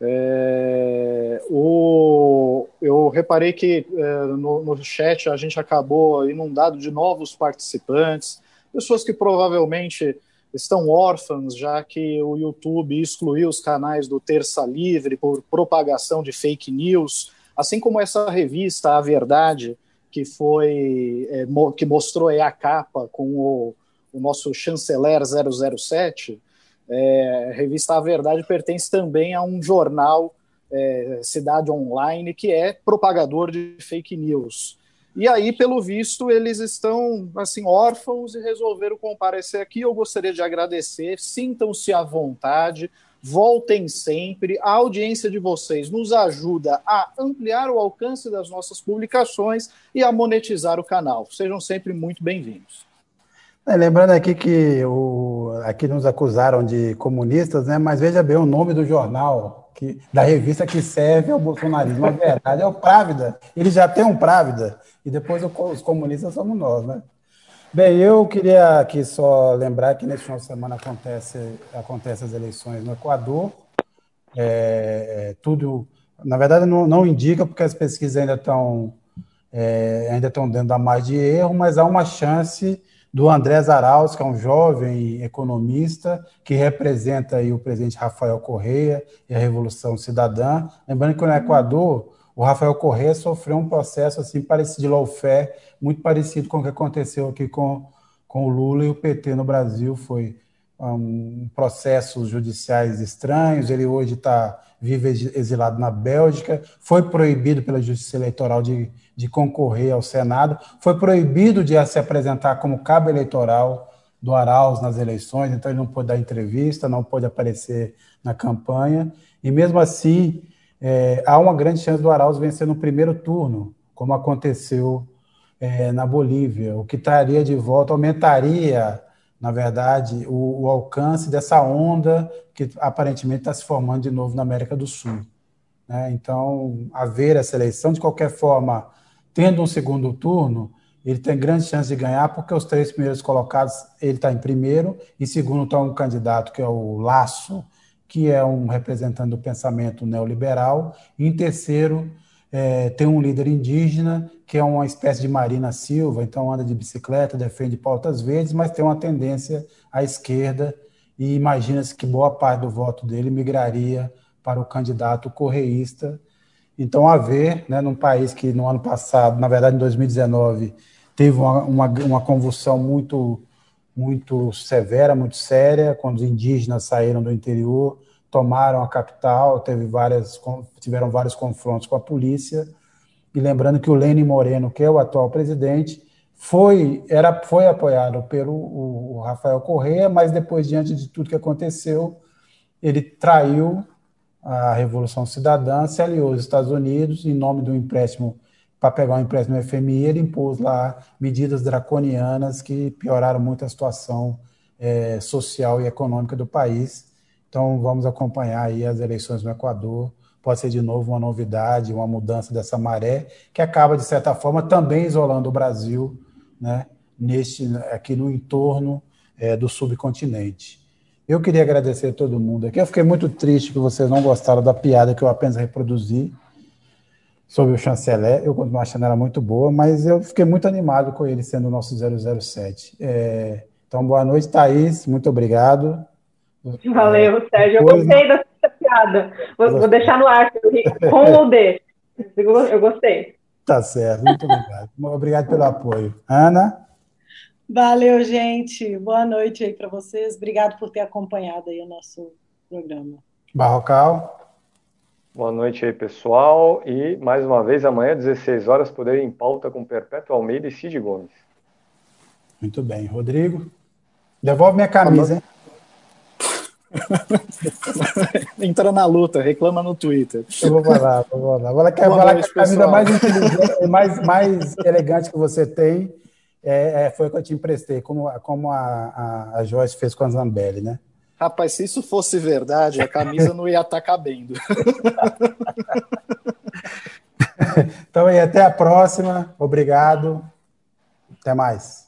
É, o, eu reparei que é, no, no chat a gente acabou inundado de novos participantes, pessoas que provavelmente estão órfãos, já que o YouTube excluiu os canais do Terça Livre por propagação de fake news, assim como essa revista A Verdade, que foi é, que mostrou aí a capa com o, o nosso chanceler 007. É, a revista A Verdade pertence também a um jornal é, Cidade Online que é propagador de fake news. E aí, pelo visto, eles estão assim órfãos e resolveram comparecer aqui. Eu gostaria de agradecer. Sintam-se à vontade, voltem sempre. A audiência de vocês nos ajuda a ampliar o alcance das nossas publicações e a monetizar o canal. Sejam sempre muito bem-vindos. É, lembrando aqui que o, aqui nos acusaram de comunistas, né? Mas veja bem o nome do jornal, que, da revista que serve ao bolsonarismo. A verdade é o Právida. Ele já tem um Právida e depois os comunistas somos nós, né? Bem, eu queria aqui só lembrar que nesse final de semana acontece, acontece as eleições no Equador. É, é, tudo, na verdade, não, não, indica porque as pesquisas ainda estão é, ainda estão dentro da margem de erro, mas há uma chance do André Arauz, que é um jovem economista que representa aí o presidente Rafael Correia e a Revolução Cidadã. Lembrando que no Equador o Rafael Corrêa sofreu um processo assim parecido de lawfare, muito parecido com o que aconteceu aqui com, com o Lula e o PT no Brasil. Foi um processos judiciais estranhos. Ele hoje está vive exilado na Bélgica. Foi proibido pela Justiça Eleitoral de, de concorrer ao Senado. Foi proibido de se apresentar como cabo eleitoral do Arauz nas eleições. Então ele não pôde dar entrevista, não pôde aparecer na campanha. E mesmo assim é, há uma grande chance do Arauz vencer no primeiro turno, como aconteceu é, na Bolívia, o que traria de volta, aumentaria, na verdade, o, o alcance dessa onda que aparentemente está se formando de novo na América do Sul. Né? Então, haver essa eleição, de qualquer forma, tendo um segundo turno, ele tem grande chance de ganhar, porque os três primeiros colocados, ele está em primeiro, e segundo está um candidato que é o Laço, que é um representante do pensamento neoliberal, e em terceiro, é, tem um líder indígena, que é uma espécie de Marina Silva, então anda de bicicleta, defende pautas verdes, mas tem uma tendência à esquerda, e imagina-se que boa parte do voto dele migraria para o candidato correísta. Então, a ver, né, num país que no ano passado, na verdade em 2019, teve uma, uma, uma convulsão muito muito severa, muito séria, quando os indígenas saíram do interior, tomaram a capital, teve várias, tiveram vários confrontos com a polícia. E lembrando que o Lênin Moreno, que é o atual presidente, foi, era, foi apoiado pelo o, o Rafael Correa, mas depois, diante de tudo que aconteceu, ele traiu a Revolução Cidadã, se aliou aos Estados Unidos em nome do empréstimo para pegar um empréstimo FMI, ele impôs lá medidas draconianas que pioraram muito a situação é, social e econômica do país. Então, vamos acompanhar aí as eleições no Equador. Pode ser de novo uma novidade, uma mudança dessa maré, que acaba, de certa forma, também isolando o Brasil né, neste, aqui no entorno é, do subcontinente. Eu queria agradecer a todo mundo aqui. Eu fiquei muito triste que vocês não gostaram da piada que eu apenas reproduzi sobre o chanceler. Eu continuo achando ela muito boa, mas eu fiquei muito animado com ele sendo o nosso 007. É, Então, boa noite, Thaís. Muito obrigado. Valeu, Sérgio. Eu gostei dessa piada. Vou, vou deixar no ar, com ou D. (laughs) Eu gostei. Tá certo, muito obrigado. Obrigado pelo apoio. Ana? Valeu, gente. Boa noite aí para vocês. Obrigado por ter acompanhado aí o nosso programa. Barrocal? Boa noite aí, pessoal. E, mais uma vez, amanhã, 16 horas, Poder em Pauta com Perpétuo Almeida e Cid Gomes. Muito bem. Rodrigo? Devolve minha camisa, hein? (laughs) Entra na luta, reclama no Twitter. Eu vou falar, vou falar. Ela quer falar que a camisa mais inteligente, mais, mais elegante que você tem é, é, foi que eu te emprestei, como, como a, a, a Joyce fez com a Zambelli, né? Rapaz, se isso fosse verdade, a camisa não ia estar cabendo. (laughs) então, e até a próxima. Obrigado. Até mais.